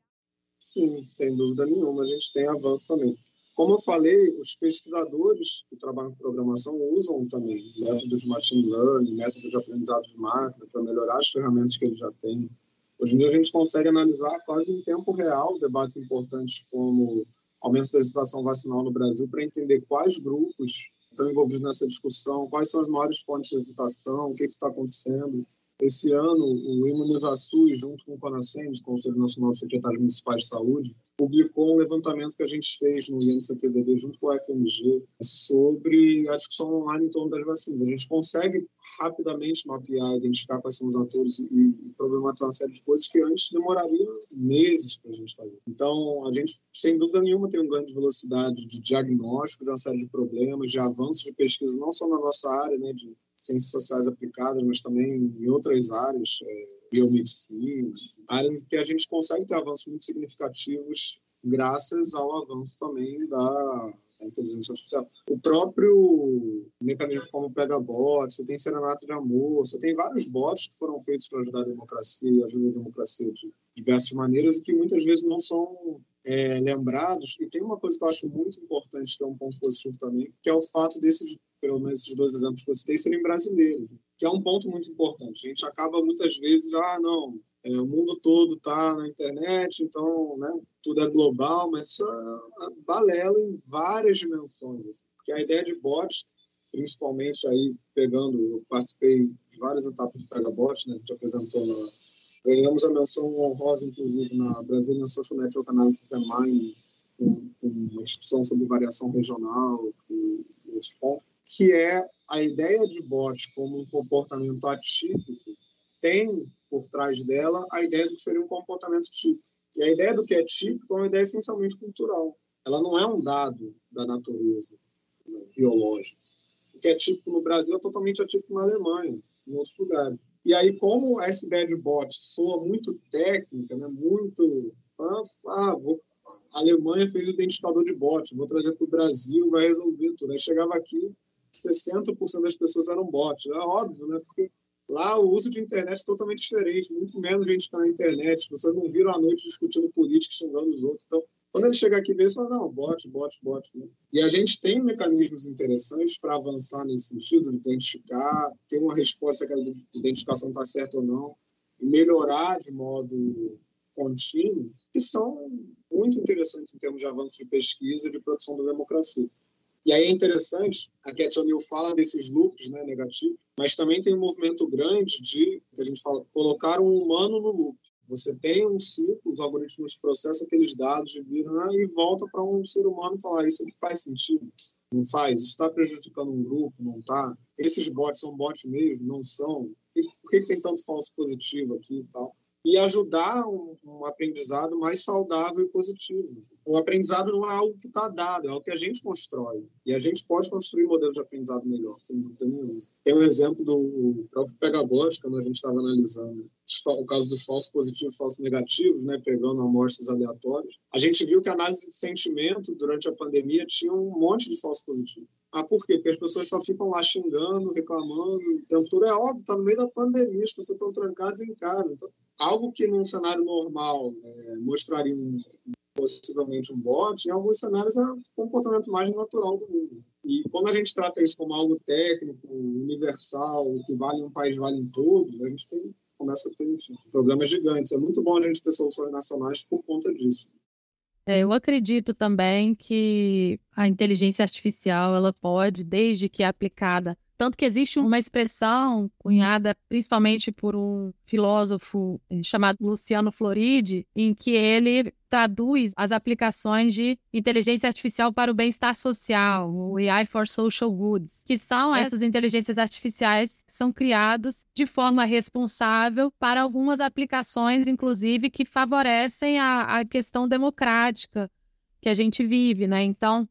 Sim, sem dúvida nenhuma, a gente tem avanço também. Como eu falei, os pesquisadores que trabalham com programação usam também métodos de machine learning, métodos de aprendizado de máquina para melhorar as ferramentas que eles já têm. Hoje em dia a gente consegue analisar quase em tempo real debates importantes como aumento da legislação vacinal no Brasil para entender quais grupos estão envolvidos nessa discussão, quais são as maiores fontes de hesitação, o que está acontecendo. Esse ano, o Imunizações, junto com o CONASEMS, Conselho Nacional de Secretários Municipais de Saúde, publicou um levantamento que a gente fez no INCTDD junto com o FMG sobre a discussão online em torno das vacinas. A gente consegue rapidamente mapear, identificar quais são os atores e, problematizar uma série de coisas que antes demoraria meses para a gente fazer. Então, a gente, sem dúvida nenhuma, tem um ganho de velocidade de diagnóstico de uma série de problemas, de avanços de pesquisa, não só na nossa área, né, de ciências sociais aplicadas, mas também em outras áreas, é, biomedicina, áreas que a gente consegue ter avanços muito significativos graças ao avanço também da, da inteligência artificial. O próprio mecanismo como pega bot, você tem serenata de amor, você tem vários bots que foram feitos para ajudar a democracia e ajudar a democracia de diversas maneiras e que muitas vezes não são é, lembrados. E tem uma coisa que eu acho muito importante, que é um ponto positivo também, que é o fato desses, pelo menos esses dois exemplos que eu citei, serem brasileiros, que é um ponto muito importante. A gente acaba muitas vezes, ah, não, é, o mundo todo está na internet, então né, tudo é global, mas isso é balela em várias dimensões. Porque a ideia de bot, principalmente aí pegando, eu participei de várias etapas do Pega Bot, né, a gente apresentou na, ganhamos a menção honrosa, inclusive, na Brazilian Social Network Analysis and Mining, com, uma discussão sobre variação regional e outros pontos, que é a ideia de bot como um comportamento atípico tem por trás dela a ideia de que seria um comportamento típico. E a ideia do que é típico é uma ideia essencialmente cultural. Ela não é um dado da natureza né, biológica. O que é típico no Brasil é totalmente atípico na Alemanha, em outros lugares. E aí, como essa ideia de bot soa muito técnica, né, muito. Ah, ah vou, a Alemanha fez o identificador de bot, vou trazer para o Brasil, vai resolver tudo. Aí chegava aqui, 60% das pessoas eram bots. É óbvio, né? Porque Lá o uso de internet é totalmente diferente, muito menos gente está na internet, as pessoas não viram à noite discutindo política, xingando os outros. Então, quando ele chegar aqui, ele fala, não, bot, bot, bot. Né? E a gente tem mecanismos interessantes para avançar nesse sentido, de identificar, ter uma resposta que a identificação está certa ou não, e melhorar de modo contínuo, que são muito interessantes em termos de avanço de pesquisa e de produção da democracia. E aí é interessante, a Cat O'Neill fala desses loops né, negativos, mas também tem um movimento grande de, que a gente fala, colocar um humano no loop. Você tem um ciclo, os algoritmos processam aqueles dados, viram né, e volta para um ser humano e fala, ah, isso aqui faz sentido? Não faz? Está prejudicando um grupo? Não está? Esses bots são bots mesmo? Não são? Por que, que tem tanto falso positivo aqui e tal? E ajudar um, um, aprendizado mais saudável e positivo. O aprendizado não é algo que está dado, é algo que a gente constrói. E a gente pode construir modelos de aprendizado melhor, sem dúvida nenhuma. Tem um exemplo do próprio Pegabot, quando a gente estava analisando o caso dos falsos positivos e falsos negativos, né, pegando amostras aleatórias. A gente viu que a análise de sentimento durante a pandemia tinha um monte de falsos positivos. Ah, por quê? Porque as pessoas só ficam lá xingando, reclamando o tempo todo. É óbvio, está no meio da pandemia, as pessoas estão trancadas em casa. Então, algo que num cenário normal é, mostraria um, possivelmente um bot, em alguns cenários é um comportamento mais natural do mundo. E quando a gente trata isso como algo técnico, universal, que vale em um país, vale em todos, a gente tem, começa a ter enfim, problemas gigantes. É muito bom a gente ter soluções nacionais por conta disso. É, eu acredito também que a inteligência artificial ela pode, desde que é aplicada tanto que existe uma expressão cunhada principalmente por um filósofo eh, chamado Luciano Floridi, em que ele traduz as aplicações de inteligência artificial para o bem-estar social, o AI for Social Goods, que são essas inteligências artificiais que são criados de forma responsável para algumas aplicações, inclusive, que favorecem a, a questão democrática que a gente vive, né? Então,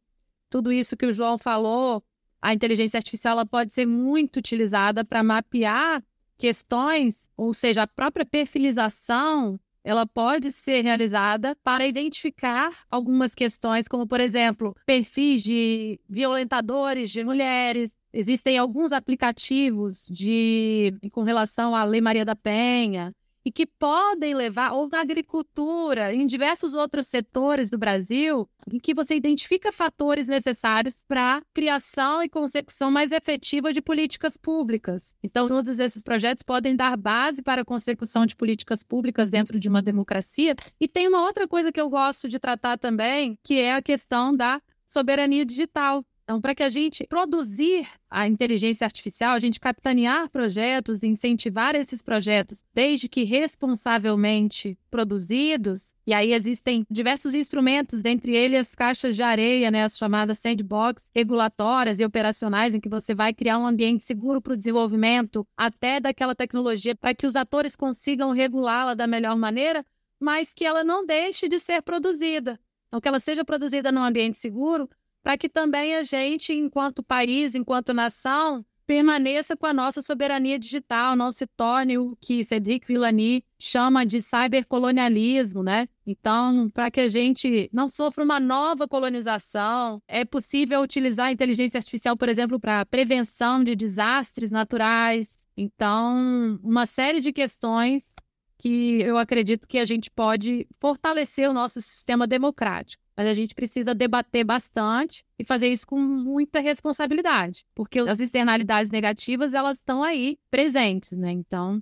tudo isso que o João falou a inteligência artificial ela pode ser muito utilizada para mapear questões, ou seja, a própria perfilização ela pode ser realizada para identificar algumas questões, como, por exemplo, perfis de violentadores de mulheres. Existem alguns aplicativos de com relação à Lei Maria da Penha, e que podem levar, ou na agricultura, em diversos outros setores do Brasil, em que você identifica fatores necessários para criação e consecução mais efetiva de políticas públicas. Então, todos esses projetos podem dar base para a consecução de políticas públicas dentro de uma democracia. E tem uma outra coisa que eu gosto de tratar também, que é a questão da soberania digital. Então, para que a gente produzir a inteligência artificial, a gente capitanear projetos, incentivar esses projetos, desde que responsavelmente produzidos, e aí existem diversos instrumentos, dentre eles as caixas de areia, né, as chamadas sandbox regulatórias e operacionais, em que você vai criar um ambiente seguro para o desenvolvimento até daquela tecnologia, para que os atores consigam regulá-la da melhor maneira, mas que ela não deixe de ser produzida. Então, que ela seja produzida num ambiente seguro, para que também a gente, enquanto país, enquanto nação, permaneça com a nossa soberania digital, não se torne o que Cedric Villani chama de cybercolonialismo, né? Então, para que a gente não sofra uma nova colonização, é possível utilizar a inteligência artificial, por exemplo, para prevenção de desastres naturais. Então, uma série de questões que eu acredito que a gente pode fortalecer o nosso sistema democrático. Mas a gente precisa debater bastante e fazer isso com muita responsabilidade, porque as externalidades negativas elas estão aí presentes, né? Então,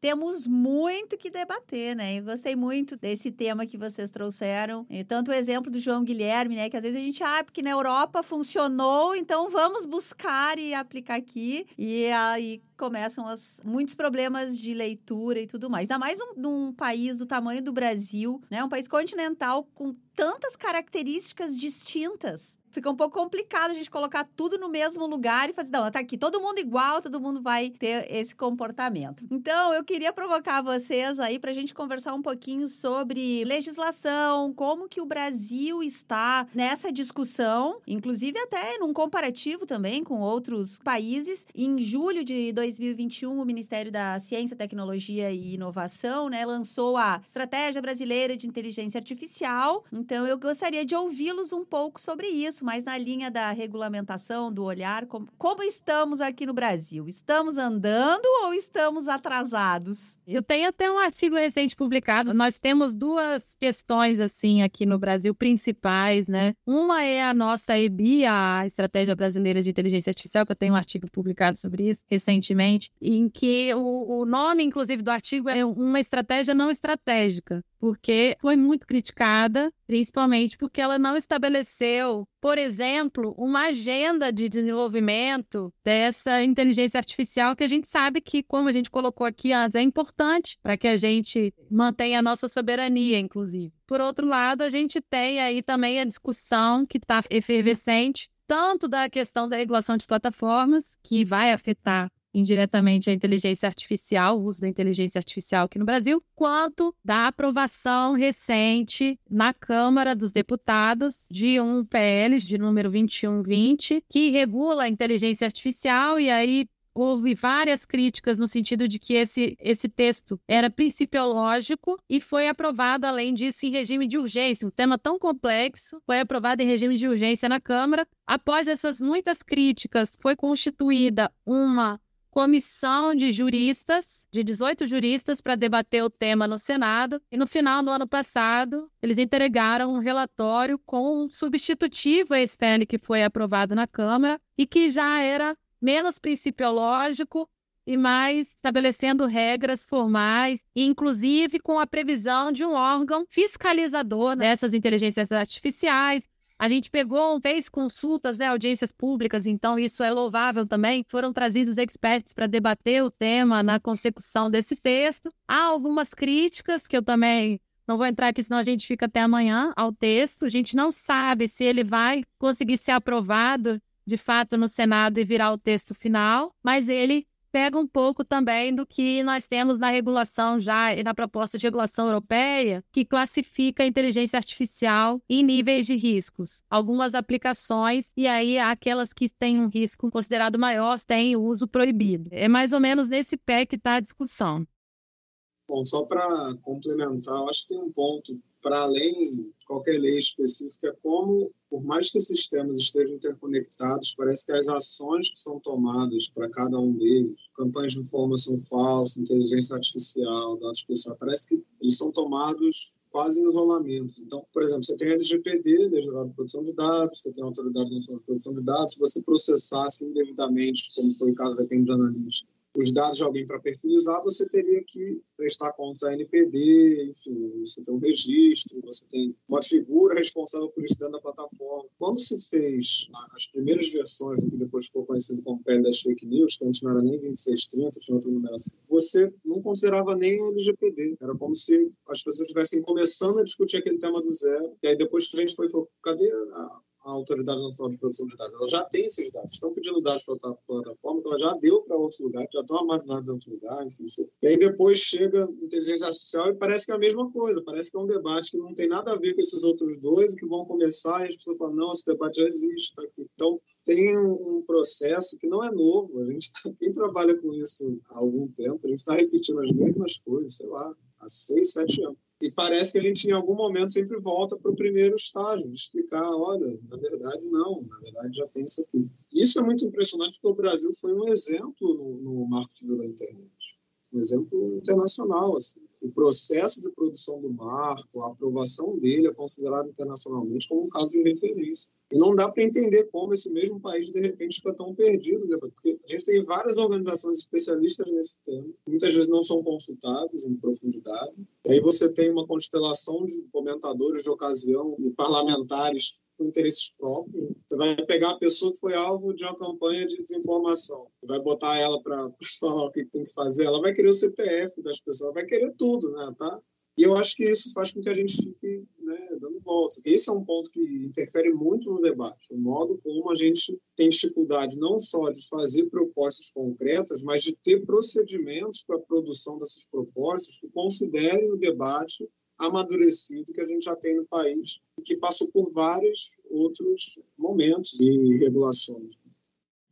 temos muito que debater, né? Eu gostei muito desse tema que vocês trouxeram. E tanto o exemplo do João Guilherme, né? Que às vezes a gente, ah, porque na Europa funcionou, então vamos buscar e aplicar aqui. E aí começam as, muitos problemas de leitura e tudo mais. Ainda mais num, num país do tamanho do Brasil, né? Um país continental com tantas características distintas fica um pouco complicado a gente colocar tudo no mesmo lugar e fazer, não, tá aqui todo mundo igual, todo mundo vai ter esse comportamento. Então, eu queria provocar vocês aí para a gente conversar um pouquinho sobre legislação, como que o Brasil está nessa discussão, inclusive até num comparativo também com outros países. Em julho de 2021, o Ministério da Ciência, Tecnologia e Inovação, né, lançou a Estratégia Brasileira de Inteligência Artificial. Então, eu gostaria de ouvi-los um pouco sobre isso mas na linha da regulamentação, do olhar, como, como estamos aqui no Brasil? Estamos andando ou estamos atrasados? Eu tenho até um artigo recente publicado. Nós temos duas questões, assim, aqui no Brasil, principais, né? Uma é a nossa EBI, a Estratégia Brasileira de Inteligência Artificial, que eu tenho um artigo publicado sobre isso recentemente, em que o, o nome, inclusive, do artigo é uma estratégia não estratégica porque foi muito criticada, principalmente porque ela não estabeleceu, por exemplo, uma agenda de desenvolvimento dessa inteligência artificial que a gente sabe que, como a gente colocou aqui antes, é importante para que a gente mantenha a nossa soberania, inclusive. Por outro lado, a gente tem aí também a discussão que está efervescente, tanto da questão da regulação de plataformas, que vai afetar indiretamente a inteligência artificial, o uso da inteligência artificial aqui no Brasil, quanto da aprovação recente na Câmara dos Deputados de um PL de número 2120, que regula a inteligência artificial e aí houve várias críticas no sentido de que esse, esse texto era principiológico e foi aprovado, além disso, em regime de urgência. Um tema tão complexo foi aprovado em regime de urgência na Câmara. Após essas muitas críticas, foi constituída uma comissão de juristas, de 18 juristas, para debater o tema no Senado. E no final do ano passado, eles entregaram um relatório com um substitutivo a esse que foi aprovado na Câmara e que já era menos principiológico e mais estabelecendo regras formais, inclusive com a previsão de um órgão fiscalizador dessas inteligências artificiais, a gente pegou, fez consultas, né, audiências públicas, então isso é louvável também. Foram trazidos experts para debater o tema na consecução desse texto. Há algumas críticas que eu também não vou entrar aqui, senão a gente fica até amanhã ao texto. A gente não sabe se ele vai conseguir ser aprovado de fato no Senado e virar o texto final, mas ele pega um pouco também do que nós temos na regulação já e na proposta de regulação europeia, que classifica a inteligência artificial em níveis de riscos. Algumas aplicações, e aí aquelas que têm um risco considerado maior têm uso proibido. É mais ou menos nesse pé que está a discussão. Bom, só para complementar, acho que tem um ponto para além qualquer lei específica, como, por mais que esses sistemas estejam interconectados, parece que as ações que são tomadas para cada um deles, campanhas de informação falsa, inteligência artificial, dados pessoais, parece que eles são tomados quase em isolamento. Então, por exemplo, você tem LGPD, Geral de Proteção de Dados, você tem a Autoridade de Proteção de Dados, se você processasse indevidamente, como foi o caso da Cambridge Analytica, os dados de alguém para perfilizar, você teria que prestar contas à NPD, enfim, você tem um registro, você tem uma figura responsável por isso dentro da plataforma. Quando se fez as primeiras versões do que depois ficou conhecido como PL das fake news, que antes não era nem 2630, tinha outra numeração, você não considerava nem o LGPD. Era como se as pessoas estivessem começando a discutir aquele tema do zero. E aí depois que a gente foi, foi cadê a a Autoridade Nacional de Proteção de Dados. Ela já tem esses dados. Estão pedindo dados para a plataforma que ela já deu para outros lugares, já estão armazenados em outro lugar. Enfim, e aí depois chega inteligência artificial e parece que é a mesma coisa. Parece que é um debate que não tem nada a ver com esses outros dois que vão começar e as pessoas falam, não, esse debate já existe. Tá aqui. Então, tem um processo que não é novo. A gente tá, quem trabalha com isso há algum tempo, a gente está repetindo as mesmas coisas, sei lá, há seis, sete anos. E parece que a gente, em algum momento, sempre volta para o primeiro estágio, de explicar: olha, na verdade, não, na verdade já tem isso aqui. Isso é muito impressionante, porque o Brasil foi um exemplo no, no marco civil da internet um exemplo internacional. Assim. O processo de produção do marco, a aprovação dele é considerado internacionalmente como um caso de referência. E não dá para entender como esse mesmo país, de repente, fica tão perdido, né? porque a gente tem várias organizações especialistas nesse tema, muitas vezes não são consultados em profundidade. E aí você tem uma constelação de comentadores de ocasião e parlamentares com interesses próprios. Você vai pegar a pessoa que foi alvo de uma campanha de desinformação, vai botar ela para [LAUGHS] falar o que tem que fazer, ela vai querer o CPF das pessoas, vai querer tudo, né, tá? E eu acho que isso faz com que a gente fique né, dando voltas. Esse é um ponto que interfere muito no debate, o modo como a gente tem dificuldade não só de fazer propostas concretas, mas de ter procedimentos para a produção dessas propostas que considerem o debate amadurecido que a gente já tem no país que passou por vários outros momentos e regulações.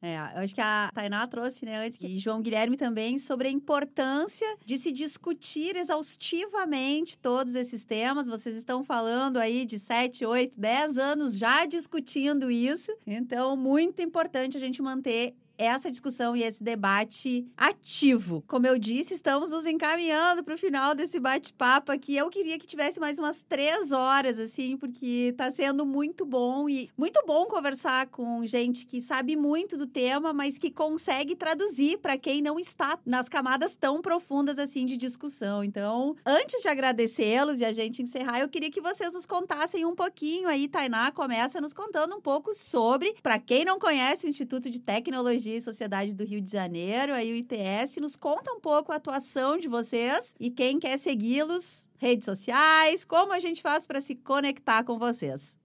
É, eu acho que a Tainá trouxe, né, antes, e João Guilherme também, sobre a importância de se discutir exaustivamente todos esses temas. Vocês estão falando aí de 7, 8, 10 anos já discutindo isso. Então, muito importante a gente manter essa discussão e esse debate ativo. Como eu disse, estamos nos encaminhando para o final desse bate-papo aqui. Eu queria que tivesse mais umas três horas, assim, porque está sendo muito bom e muito bom conversar com gente que sabe muito do tema, mas que consegue traduzir para quem não está nas camadas tão profundas assim de discussão. Então, antes de agradecê-los e a gente encerrar, eu queria que vocês nos contassem um pouquinho aí, Tainá, começa nos contando um pouco sobre, para quem não conhece o Instituto de Tecnologia Tecnologia e Sociedade do Rio de Janeiro, aí o ITS. Nos conta um pouco a atuação de vocês e quem quer segui-los, redes sociais, como a gente faz para se conectar com vocês.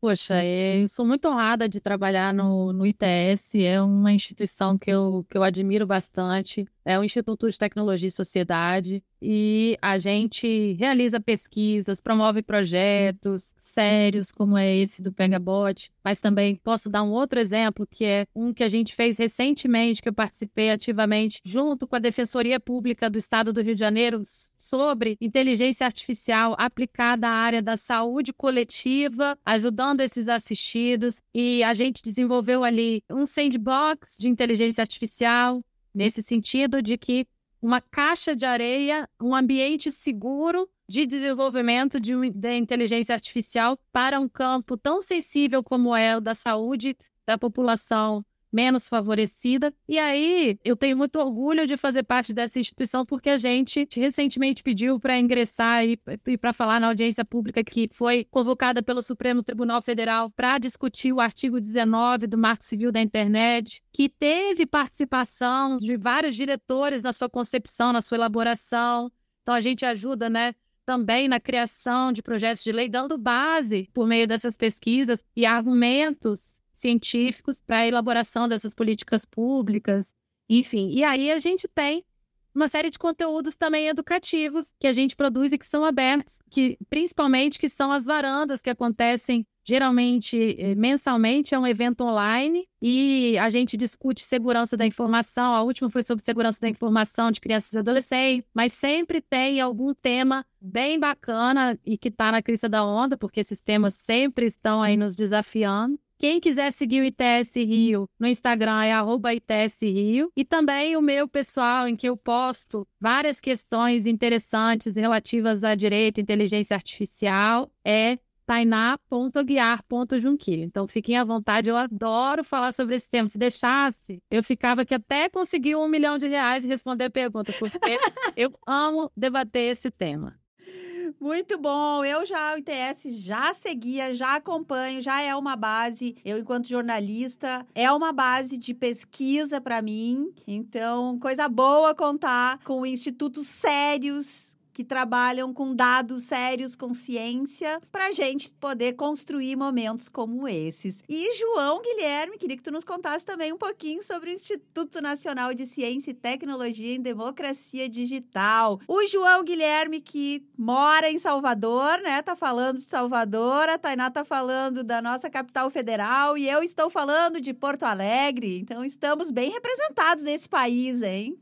Poxa, é, eu sou muito honrada de trabalhar no, no ITS, é uma instituição que eu, que eu admiro bastante é o Instituto de Tecnologia e Sociedade, e a gente realiza pesquisas, promove projetos sérios, como é esse do Pegabot, mas também posso dar um outro exemplo, que é um que a gente fez recentemente, que eu participei ativamente, junto com a Defensoria Pública do Estado do Rio de Janeiro, sobre inteligência artificial aplicada à área da saúde coletiva, ajudando esses assistidos, e a gente desenvolveu ali um sandbox de inteligência artificial, nesse sentido de que uma caixa de areia, um ambiente seguro de desenvolvimento de, de inteligência artificial para um campo tão sensível como é o da saúde da população menos favorecida. E aí, eu tenho muito orgulho de fazer parte dessa instituição, porque a gente recentemente pediu para ingressar e, e para falar na audiência pública que foi convocada pelo Supremo Tribunal Federal para discutir o artigo 19 do Marco Civil da Internet, que teve participação de vários diretores na sua concepção, na sua elaboração. Então, a gente ajuda, né? também na criação de projetos de lei, dando base por meio dessas pesquisas e argumentos científicos para a elaboração dessas políticas públicas, enfim. E aí a gente tem uma série de conteúdos também educativos que a gente produz e que são abertos, que principalmente que são as varandas que acontecem geralmente eh, mensalmente é um evento online e a gente discute segurança da informação. A última foi sobre segurança da informação de crianças e adolescentes, mas sempre tem algum tema bem bacana e que está na crista da onda, porque esses temas sempre estão aí nos desafiando. Quem quiser seguir o ITS Rio no Instagram é arroba ITS Rio. E também o meu pessoal, em que eu posto várias questões interessantes relativas à direito inteligência artificial, é tainá.guiar.junquilho. Então, fiquem à vontade, eu adoro falar sobre esse tema. Se deixasse, eu ficava aqui até conseguir um milhão de reais e responder a pergunta, porque eu amo debater esse tema. Muito bom. Eu já, o ITS, já seguia, já acompanho, já é uma base. Eu, enquanto jornalista, é uma base de pesquisa para mim. Então, coisa boa contar com institutos sérios que trabalham com dados sérios, com ciência, para a gente poder construir momentos como esses. E João Guilherme, queria que tu nos contasse também um pouquinho sobre o Instituto Nacional de Ciência e Tecnologia em Democracia Digital. O João Guilherme, que mora em Salvador, né? Tá falando de Salvador, a Tainá tá falando da nossa capital federal e eu estou falando de Porto Alegre. Então estamos bem representados nesse país, hein?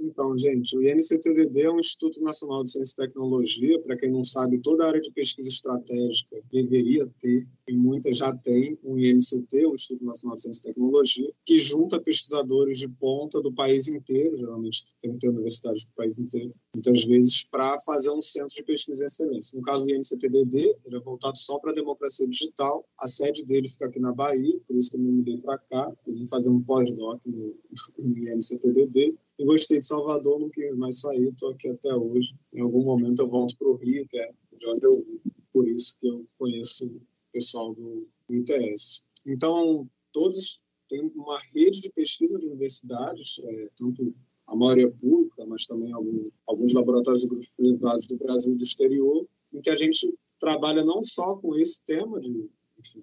Então, gente, o INCTDD é um Instituto Nacional de Ciência e Tecnologia. Para quem não sabe, toda a área de pesquisa estratégica deveria ter, e muita já tem, um INCT, um Instituto Nacional de Ciência e Tecnologia, que junta pesquisadores de ponta do país inteiro, geralmente tem que ter universidades do país inteiro, muitas vezes, para fazer um centro de pesquisa em excelência. No caso do INCTDD, ele é voltado só para a democracia digital. A sede dele fica aqui na Bahia, por isso que eu me mudei para cá. Eu vim fazer um pós-doc no, no INCTDD eu gostei de Salvador, não quis mais sair, estou aqui até hoje. Em algum momento eu volto para o Rio, que é de onde eu vim. Por isso que eu conheço o pessoal do, ITS. Então, todos têm uma rede de pesquisa de universidades, é, tanto a maioria pública, mas também alguns laboratórios de grupos privados do Brasil e do exterior, em que a gente trabalha não só com esse tema de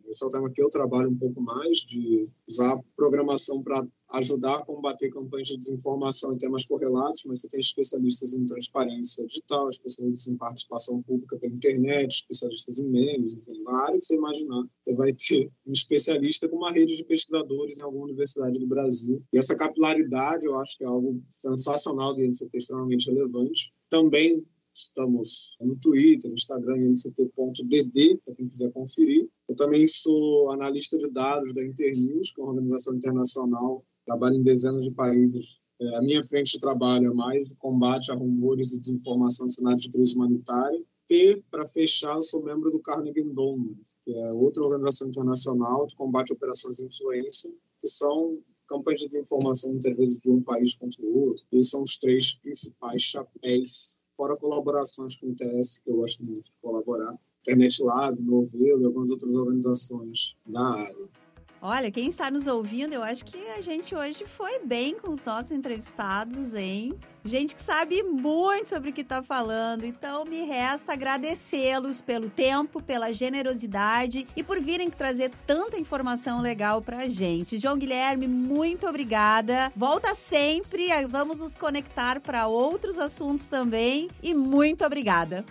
esse é o tema que eu trabalho um pouco mais, de usar programação para ajudar a combater campanhas de desinformação em temas correlatos, mas você tem especialistas em transparência digital, especialistas em participação pública pela internet, especialistas em memes, enfim, na área que você imaginar, você vai ter um especialista com uma rede de pesquisadores em alguma universidade do Brasil. E essa capilaridade, eu acho que é algo sensacional de ser extremamente relevante. Também Estamos no Twitter, no Instagram, nct.dd, para quem quiser conferir. Eu também sou analista de dados da Internews, que é uma organização internacional, trabalho em dezenas de países. É, a minha frente de trabalho é mais o combate a rumores e desinformação em cenário de crise humanitária. E, para fechar, eu sou membro do Carnegie Endowment, que é outra organização internacional de combate a operações de influência, que são campanhas de desinformação, muitas vezes, de um país contra o outro. E são os três principais chapéus fora colaborações com o ITS, que eu gosto muito de colaborar, Internet Lab, Novelo e algumas outras organizações da área. Olha, quem está nos ouvindo, eu acho que a gente hoje foi bem com os nossos entrevistados, hein? Gente que sabe muito sobre o que está falando, então me resta agradecê-los pelo tempo, pela generosidade e por virem trazer tanta informação legal para a gente. João Guilherme, muito obrigada. Volta sempre, vamos nos conectar para outros assuntos também e muito obrigada.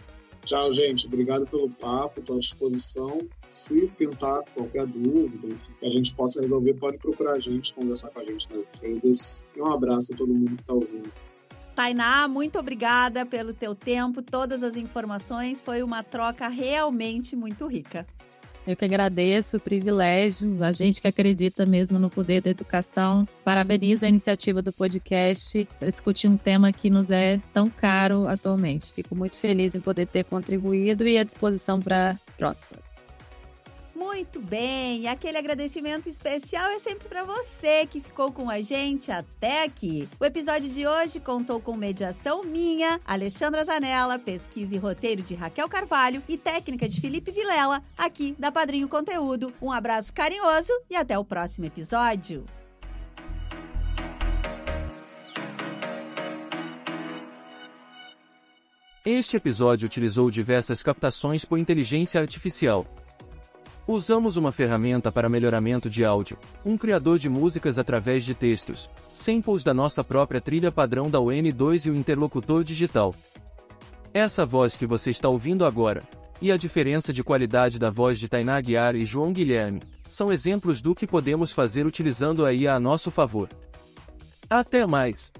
Tchau, gente. Obrigado pelo papo, estou à disposição. Se pintar qualquer dúvida, enfim, que a gente possa resolver, pode procurar a gente, conversar com a gente nas redes. E um abraço a todo mundo que está ouvindo. Tainá, muito obrigada pelo teu tempo, todas as informações. Foi uma troca realmente muito rica. Eu que agradeço o privilégio, a gente que acredita mesmo no poder da educação. Parabenizo a iniciativa do podcast para discutir um tema que nos é tão caro atualmente. Fico muito feliz em poder ter contribuído e à disposição para a próxima. Muito bem, aquele agradecimento especial é sempre para você que ficou com a gente até aqui. O episódio de hoje contou com mediação minha, Alexandra Zanella, pesquisa e roteiro de Raquel Carvalho e técnica de Felipe Vilela, aqui da Padrinho Conteúdo. Um abraço carinhoso e até o próximo episódio. Este episódio utilizou diversas captações por inteligência artificial. Usamos uma ferramenta para melhoramento de áudio, um criador de músicas através de textos, samples da nossa própria trilha padrão da UN2 e o interlocutor digital. Essa voz que você está ouvindo agora, e a diferença de qualidade da voz de Tainá Guiar e João Guilherme, são exemplos do que podemos fazer utilizando a IA a nosso favor. Até mais!